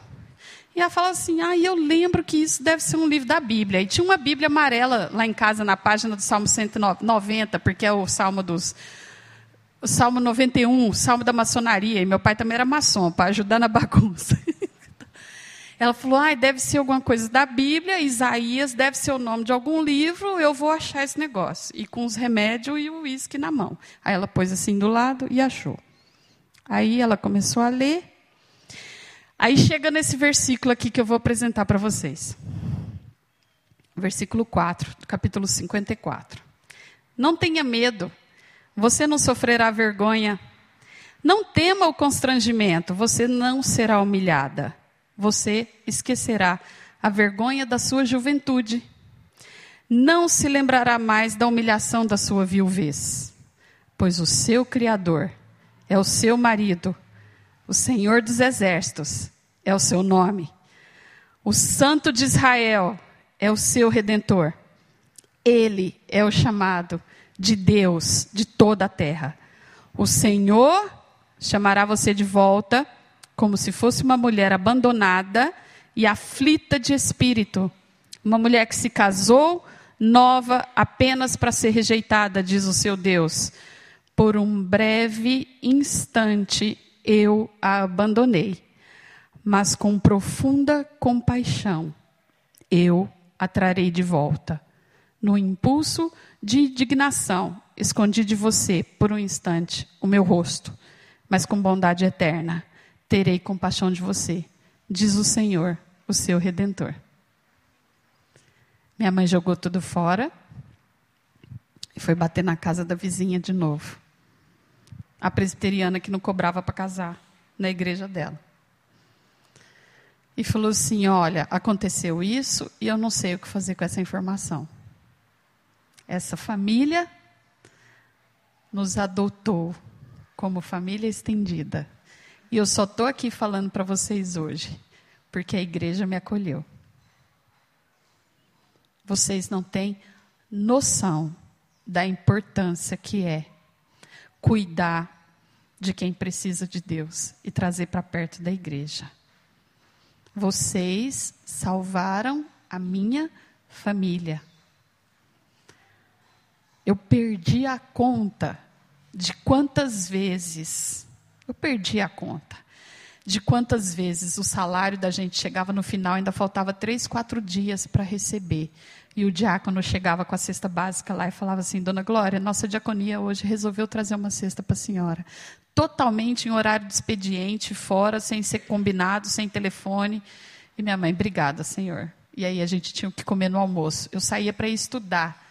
E ela fala assim: ah, eu lembro que isso deve ser um livro da Bíblia. E tinha uma Bíblia amarela lá em casa, na página do Salmo 190, porque é o Salmo dos. O Salmo 91, o Salmo da maçonaria. E meu pai também era maçom, para ajudar na (laughs) bagunça. Ela falou: ah, deve ser alguma coisa da Bíblia, Isaías, deve ser o nome de algum livro, eu vou achar esse negócio. E com os remédios e o uísque na mão. Aí ela pôs assim do lado e achou. Aí ela começou a ler. Aí chega nesse versículo aqui que eu vou apresentar para vocês. Versículo 4, do capítulo 54. Não tenha medo, você não sofrerá vergonha. Não tema o constrangimento, você não será humilhada. Você esquecerá a vergonha da sua juventude. Não se lembrará mais da humilhação da sua viuvez, pois o seu Criador é o seu marido, o Senhor dos Exércitos é o seu nome. O Santo de Israel é o seu redentor. Ele é o chamado de Deus de toda a terra. O Senhor chamará você de volta como se fosse uma mulher abandonada e aflita de espírito. Uma mulher que se casou nova apenas para ser rejeitada, diz o seu Deus. Por um breve instante eu a abandonei, mas com profunda compaixão eu a trarei de volta. No impulso de indignação, escondi de você por um instante o meu rosto, mas com bondade eterna terei compaixão de você, diz o Senhor, o seu redentor. Minha mãe jogou tudo fora e foi bater na casa da vizinha de novo a presbiteriana que não cobrava para casar na igreja dela. E falou assim: Olha, aconteceu isso e eu não sei o que fazer com essa informação. Essa família nos adotou como família estendida. E eu só estou aqui falando para vocês hoje, porque a igreja me acolheu. Vocês não têm noção da importância que é cuidar de quem precisa de Deus e trazer para perto da igreja. Vocês salvaram a minha família. Eu perdi a conta de quantas vezes, eu perdi a conta de quantas vezes o salário da gente chegava no final, ainda faltava três, quatro dias para receber. E o diácono chegava com a cesta básica lá e falava assim: Dona Glória, nossa diaconia hoje resolveu trazer uma cesta para a senhora totalmente em horário de expediente, fora, sem ser combinado, sem telefone. E minha mãe, obrigada, Senhor. E aí a gente tinha que comer no almoço. Eu saía para estudar,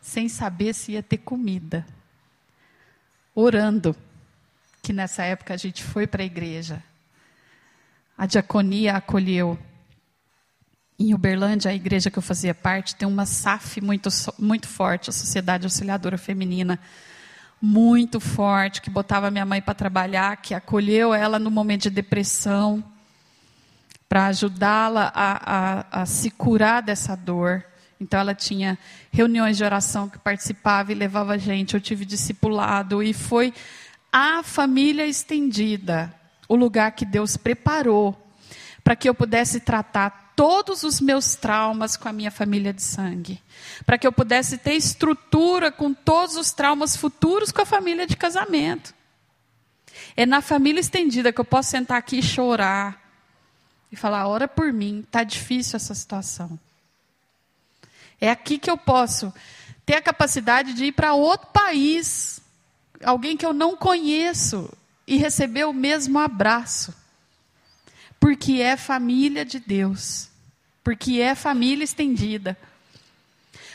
sem saber se ia ter comida. Orando, que nessa época a gente foi para a igreja. A diaconia acolheu. Em Uberlândia, a igreja que eu fazia parte, tem uma SAF muito, muito forte, a Sociedade Auxiliadora Feminina muito forte, que botava minha mãe para trabalhar, que acolheu ela no momento de depressão, para ajudá-la a, a, a, se curar dessa dor. Então, ela tinha reuniões de oração que participava e levava gente. Eu tive discipulado e foi a família estendida, o lugar que Deus preparou para que eu pudesse tratar todos os meus traumas com a minha família de sangue, para que eu pudesse ter estrutura com todos os traumas futuros com a família de casamento. É na família estendida que eu posso sentar aqui e chorar e falar: ora por mim, está difícil essa situação. É aqui que eu posso ter a capacidade de ir para outro país, alguém que eu não conheço, e receber o mesmo abraço. Porque é família de Deus. Porque é família estendida.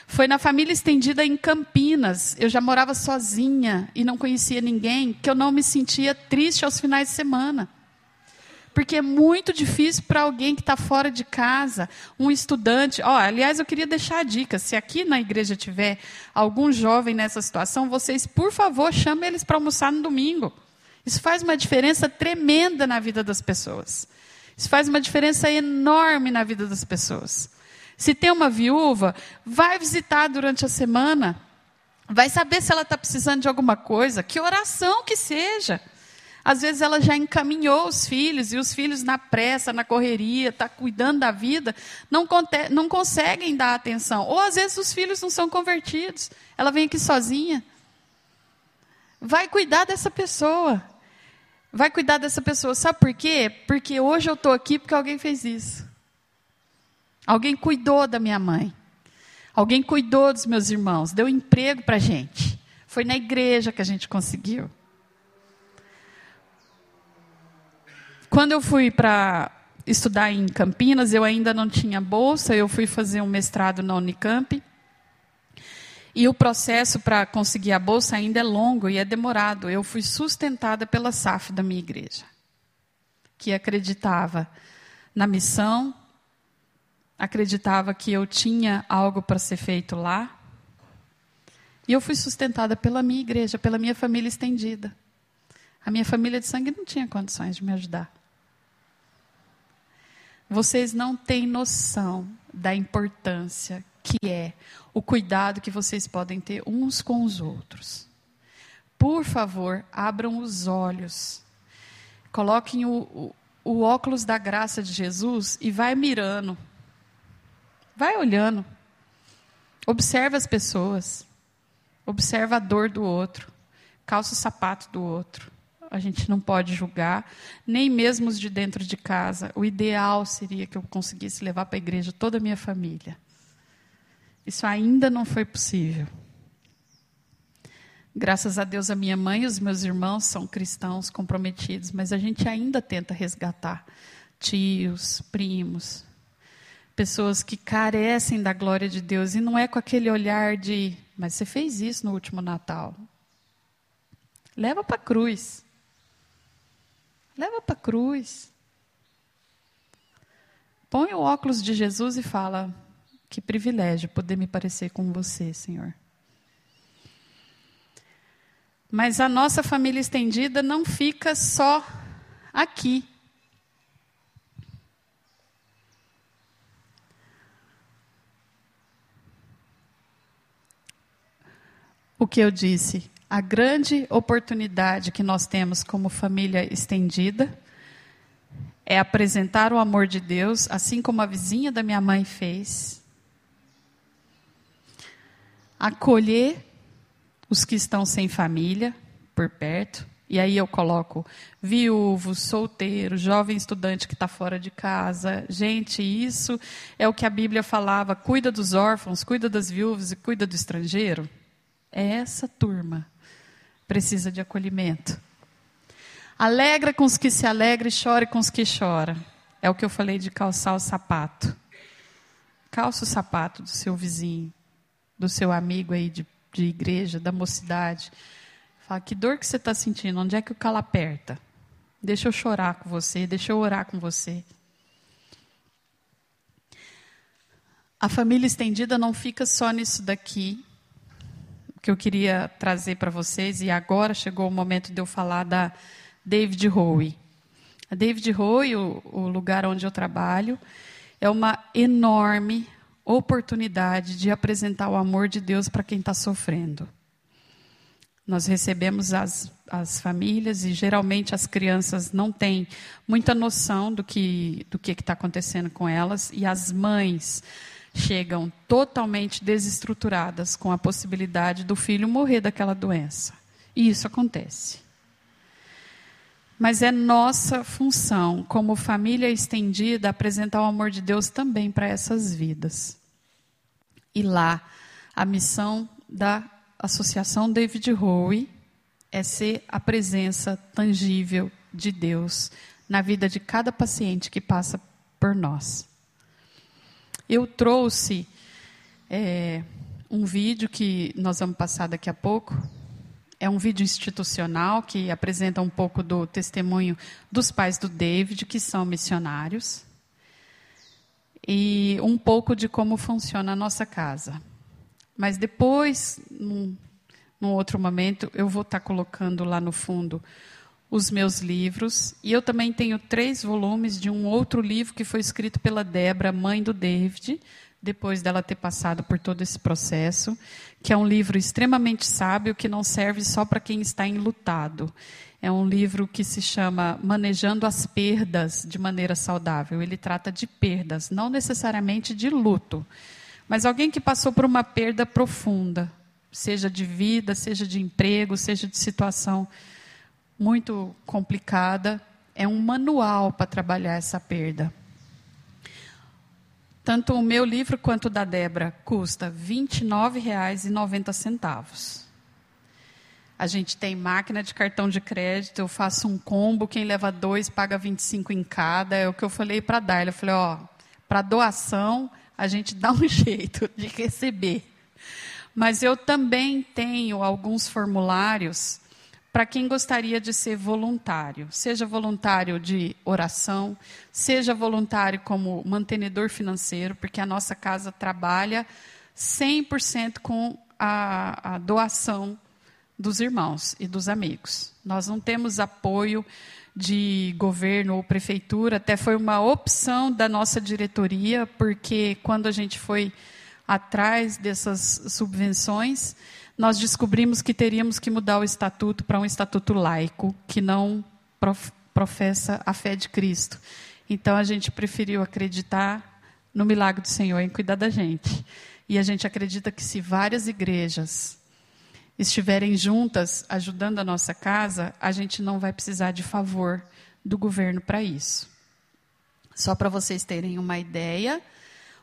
Foi na família estendida em Campinas. Eu já morava sozinha e não conhecia ninguém, que eu não me sentia triste aos finais de semana. Porque é muito difícil para alguém que está fora de casa, um estudante. Oh, aliás, eu queria deixar a dica: se aqui na igreja tiver algum jovem nessa situação, vocês, por favor, chamem eles para almoçar no domingo. Isso faz uma diferença tremenda na vida das pessoas. Isso faz uma diferença enorme na vida das pessoas. Se tem uma viúva, vai visitar durante a semana. Vai saber se ela está precisando de alguma coisa, que oração que seja. Às vezes ela já encaminhou os filhos, e os filhos na pressa, na correria, está cuidando da vida, não, não conseguem dar atenção. Ou às vezes os filhos não são convertidos. Ela vem aqui sozinha. Vai cuidar dessa pessoa. Vai cuidar dessa pessoa. Sabe por quê? Porque hoje eu estou aqui porque alguém fez isso. Alguém cuidou da minha mãe. Alguém cuidou dos meus irmãos. Deu emprego para a gente. Foi na igreja que a gente conseguiu. Quando eu fui para estudar em Campinas, eu ainda não tinha bolsa, eu fui fazer um mestrado na Unicamp. E o processo para conseguir a bolsa ainda é longo e é demorado. Eu fui sustentada pela SAF da minha igreja, que acreditava na missão, acreditava que eu tinha algo para ser feito lá. E eu fui sustentada pela minha igreja, pela minha família estendida. A minha família de sangue não tinha condições de me ajudar. Vocês não têm noção da importância que é o cuidado que vocês podem ter uns com os outros. Por favor, abram os olhos. Coloquem o, o, o óculos da graça de Jesus e vai mirando. Vai olhando. Observa as pessoas. Observa a dor do outro. Calça o sapato do outro a gente não pode julgar, nem mesmo os de dentro de casa. O ideal seria que eu conseguisse levar para a igreja toda a minha família. Isso ainda não foi possível. Graças a Deus, a minha mãe e os meus irmãos são cristãos comprometidos, mas a gente ainda tenta resgatar tios, primos, pessoas que carecem da glória de Deus e não é com aquele olhar de, mas você fez isso no último Natal. Leva para a cruz. Leva para a cruz. Põe o óculos de Jesus e fala: Que privilégio poder me parecer com você, Senhor. Mas a nossa família estendida não fica só aqui. O que eu disse? A grande oportunidade que nós temos como família estendida é apresentar o amor de Deus, assim como a vizinha da minha mãe fez. Acolher os que estão sem família por perto. E aí eu coloco viúvo, solteiro, jovem estudante que está fora de casa. Gente, isso é o que a Bíblia falava: cuida dos órfãos, cuida das viúvas e cuida do estrangeiro. É essa turma precisa de acolhimento. Alegra com os que se alegram e chore com os que choram. É o que eu falei de calçar o sapato. Calça o sapato do seu vizinho, do seu amigo aí de, de igreja, da mocidade. Fala, que dor que você está sentindo? Onde é que o calo aperta? Deixa eu chorar com você, deixa eu orar com você. A família estendida não fica só nisso daqui, que eu queria trazer para vocês, e agora chegou o momento de eu falar da David Howe. A David Howe, o, o lugar onde eu trabalho, é uma enorme oportunidade de apresentar o amor de Deus para quem está sofrendo. Nós recebemos as, as famílias e geralmente as crianças não têm muita noção do que do que está acontecendo com elas e as mães chegam totalmente desestruturadas com a possibilidade do filho morrer daquela doença. E isso acontece. Mas é nossa função, como família estendida, apresentar o amor de Deus também para essas vidas. E lá, a missão da Associação David Howe é ser a presença tangível de Deus na vida de cada paciente que passa por nós. Eu trouxe é, um vídeo que nós vamos passar daqui a pouco. É um vídeo institucional que apresenta um pouco do testemunho dos pais do David, que são missionários, e um pouco de como funciona a nossa casa. Mas depois, num, num outro momento, eu vou estar colocando lá no fundo os meus livros. E eu também tenho três volumes de um outro livro que foi escrito pela Débora, mãe do David, depois dela ter passado por todo esse processo, que é um livro extremamente sábio que não serve só para quem está enlutado. É um livro que se chama Manejando as Perdas de Maneira Saudável. Ele trata de perdas, não necessariamente de luto. Mas alguém que passou por uma perda profunda, seja de vida, seja de emprego, seja de situação muito complicada, é um manual para trabalhar essa perda. Tanto o meu livro quanto o da Débora custa R$ 29,90. A gente tem máquina de cartão de crédito, eu faço um combo, quem leva dois paga 25 em cada. É o que eu falei para a Darla. Eu falei, ó, para doação, a gente dá um (laughs) jeito de receber. Mas eu também tenho alguns formulários para quem gostaria de ser voluntário, seja voluntário de oração, seja voluntário como mantenedor financeiro, porque a nossa casa trabalha 100% com a, a doação dos irmãos e dos amigos. Nós não temos apoio de governo ou prefeitura, até foi uma opção da nossa diretoria, porque quando a gente foi atrás dessas subvenções, nós descobrimos que teríamos que mudar o estatuto para um estatuto laico, que não professa a fé de Cristo. Então a gente preferiu acreditar no milagre do Senhor em cuidar da gente. E a gente acredita que se várias igrejas estiverem juntas ajudando a nossa casa, a gente não vai precisar de favor do governo para isso. Só para vocês terem uma ideia,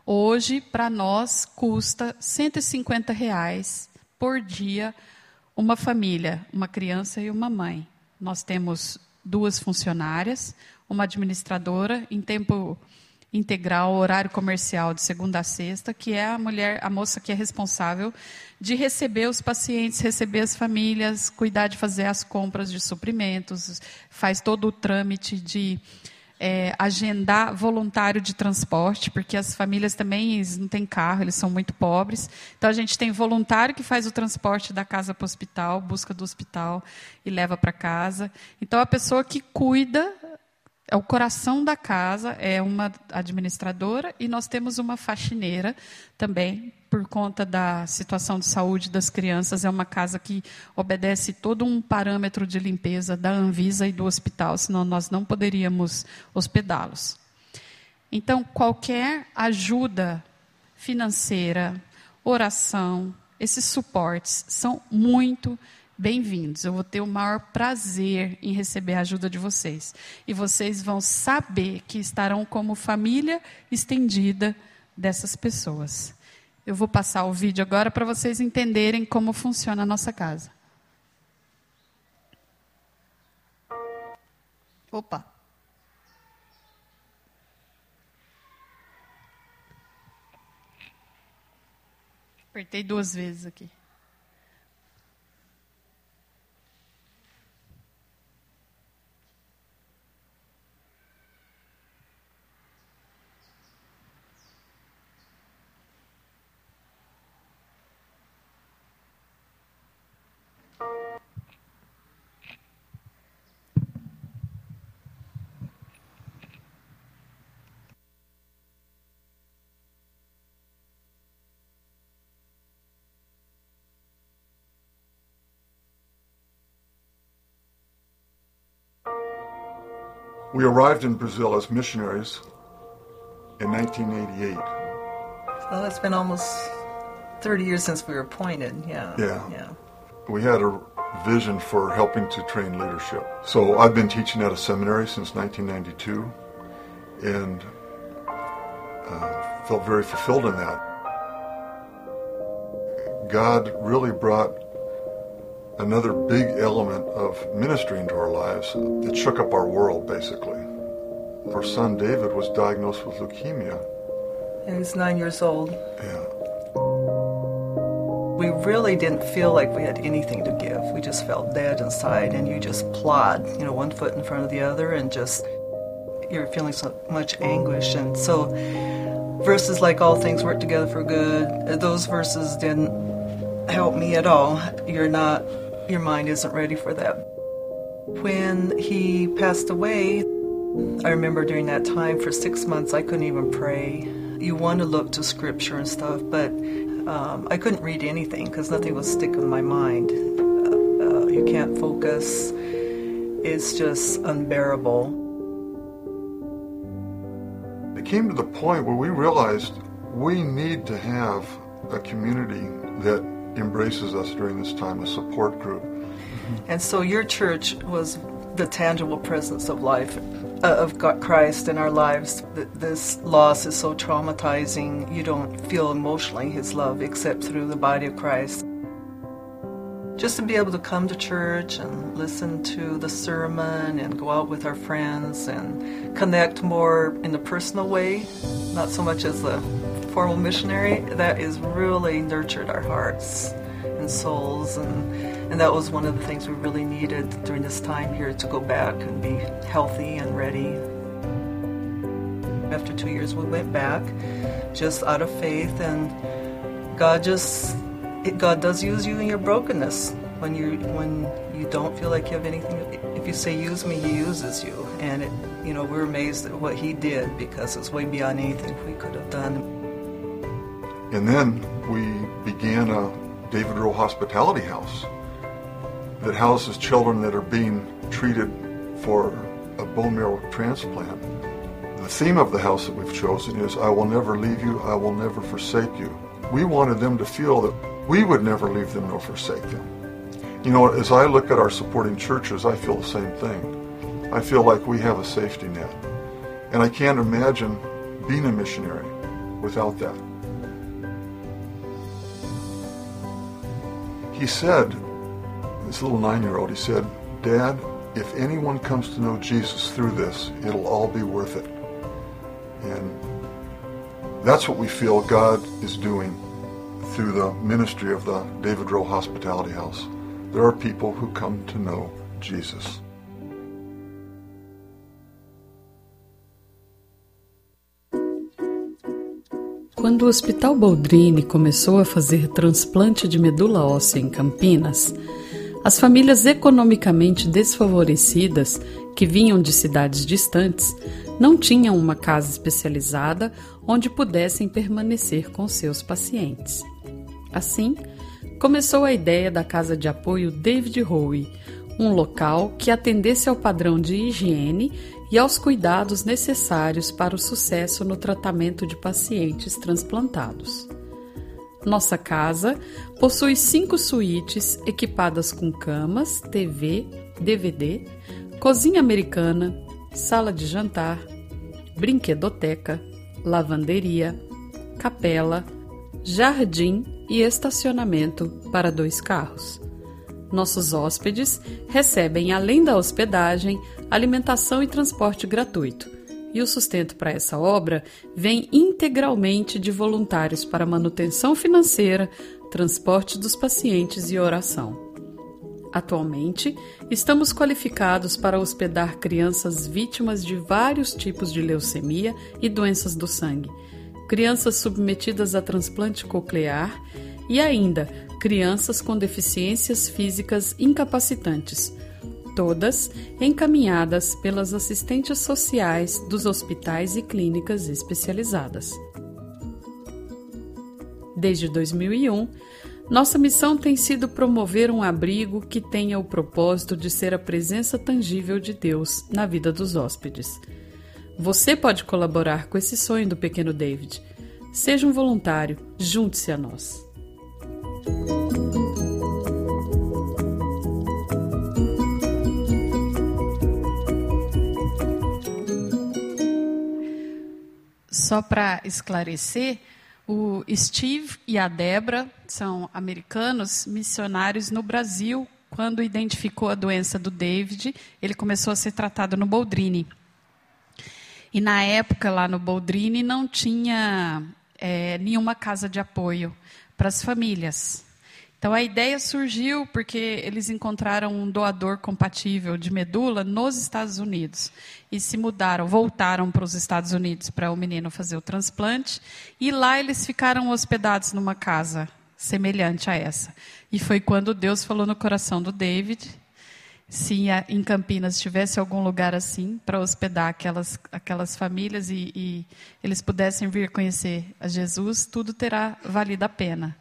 hoje para nós custa 150 reais por dia uma família, uma criança e uma mãe. Nós temos duas funcionárias, uma administradora em tempo integral, horário comercial de segunda a sexta, que é a mulher, a moça que é responsável de receber os pacientes, receber as famílias, cuidar de fazer as compras de suprimentos, faz todo o trâmite de é, agendar voluntário de transporte, porque as famílias também não têm carro, eles são muito pobres. Então a gente tem voluntário que faz o transporte da casa para o hospital, busca do hospital e leva para casa. Então a pessoa que cuida é o coração da casa é uma administradora e nós temos uma faxineira também, por conta da situação de saúde das crianças. É uma casa que obedece todo um parâmetro de limpeza da Anvisa e do hospital, senão nós não poderíamos hospedá-los. Então, qualquer ajuda financeira, oração, esses suportes são muito bem-vindos. Eu vou ter o maior prazer em receber a ajuda de vocês. E vocês vão saber que estarão como família estendida dessas pessoas. Eu vou passar o vídeo agora para vocês entenderem como funciona a nossa casa. Opa! Apertei duas vezes aqui. We arrived in Brazil as missionaries in 1988. Well, it's been almost 30 years since we were appointed. Yeah. Yeah. Yeah. We had a vision for helping to train leadership. So I've been teaching at a seminary since 1992 and uh, felt very fulfilled in that. God really brought another big element of ministry into our lives that shook up our world, basically. Our son David was diagnosed with leukemia. And he's nine years old. Yeah. We really didn't feel like we had anything to give. We just felt dead inside, and you just plod, you know, one foot in front of the other, and just you're feeling so much anguish. And so, verses like all things work together for good, those verses didn't help me at all. You're not, your mind isn't ready for that. When he passed away, I remember during that time for six months I couldn't even pray. You want to look to scripture and stuff, but um, I couldn't read anything because nothing was sticking in my mind. Uh, uh, you can't focus. It's just unbearable. It came to the point where we realized we need to have a community that embraces us during this time, a support group. And so your church was the tangible presence of life, uh, of God, Christ in our lives. Th- This loss is so traumatizing. You don't feel emotionally His love except through the body of Christ. Just to be able to come to church and listen to the sermon and go out with our friends and connect more in a personal way, not so much as a formal missionary, that is really nurtured our hearts and souls and and that was one of the things we really needed during this time here to go back and be healthy and ready. After two years, we went back just out of faith, and God just it, God does use you in your brokenness when you when you don't feel like you have anything. If you say use me, He uses you, and it, you know we're amazed at what He did because it's way beyond anything we could have done. And then we began a David Rowe Hospitality House that houses children that are being treated for a bone marrow transplant. The theme of the house that we've chosen is I will never leave you, I will never forsake you. We wanted them to feel that we would never leave them nor forsake them. You know, as I look at our supporting churches, I feel the same thing. I feel like we have a safety net. And I can't imagine being a missionary without that. He said, this little nine year old, he said, Dad, if anyone comes to know Jesus through this, it'll all be worth it. And that's what we feel God is doing through the ministry of the David Rowe Hospitality House. There are people who come to know Jesus. Quando o Hospital Boldrini começou a fazer transplante de medula óssea em Campinas, as famílias economicamente desfavorecidas, que vinham de cidades distantes, não tinham uma casa especializada onde pudessem permanecer com seus pacientes. Assim, começou a ideia da casa de apoio David Howe, um local que atendesse ao padrão de higiene e aos cuidados necessários para o sucesso no tratamento de pacientes transplantados. Nossa casa possui cinco suítes equipadas com camas, TV, DVD, cozinha americana, sala de jantar, brinquedoteca, lavanderia, capela, jardim e estacionamento para dois carros. Nossos hóspedes recebem, além da hospedagem, alimentação e transporte gratuito. E o sustento para essa obra vem integralmente de voluntários para manutenção financeira, transporte dos pacientes e oração. Atualmente, estamos qualificados para hospedar crianças vítimas de vários tipos de leucemia e doenças do sangue, crianças submetidas a transplante coclear e ainda crianças com deficiências físicas incapacitantes, todas encaminhadas pelas assistentes sociais dos hospitais e clínicas especializadas. Desde 2001, Nossa missão tem sido promover um abrigo que tenha o propósito de ser a presença tangível de Deus na vida dos hóspedes. Você pode colaborar com esse sonho do pequeno David. Seja um voluntário, junte-se a nós. Só para esclarecer, o Steve e a Debra são americanos missionários no Brasil. Quando identificou a doença do David, ele começou a ser tratado no Boldrini. E na época, lá no Boldrini, não tinha é, nenhuma casa de apoio para as famílias. Então a ideia surgiu porque eles encontraram um doador compatível de medula nos Estados Unidos e se mudaram, voltaram para os Estados Unidos para o menino fazer o transplante e lá eles ficaram hospedados numa casa semelhante a essa. E foi quando Deus falou no coração do David se em Campinas tivesse algum lugar assim para hospedar aquelas, aquelas famílias e, e eles pudessem vir conhecer a Jesus, tudo terá valido a pena.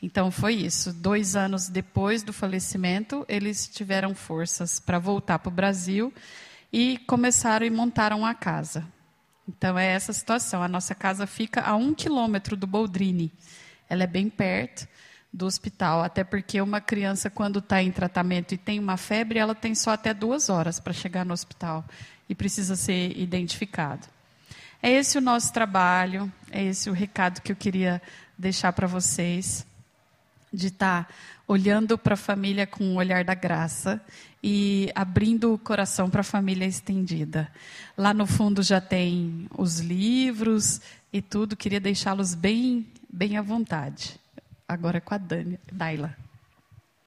Então foi isso. Dois anos depois do falecimento, eles tiveram forças para voltar para o Brasil e começaram e montaram a casa. Então é essa situação. A nossa casa fica a um quilômetro do Boldrini. Ela é bem perto do hospital, até porque uma criança, quando está em tratamento e tem uma febre, ela tem só até duas horas para chegar no hospital e precisa ser identificado. É esse o nosso trabalho, é esse o recado que eu queria deixar para vocês de estar tá olhando para a família com o olhar da graça e abrindo o coração para a família estendida. Lá no fundo já tem os livros e tudo, queria deixá-los bem, bem à vontade. Agora é com a Dani, Daila.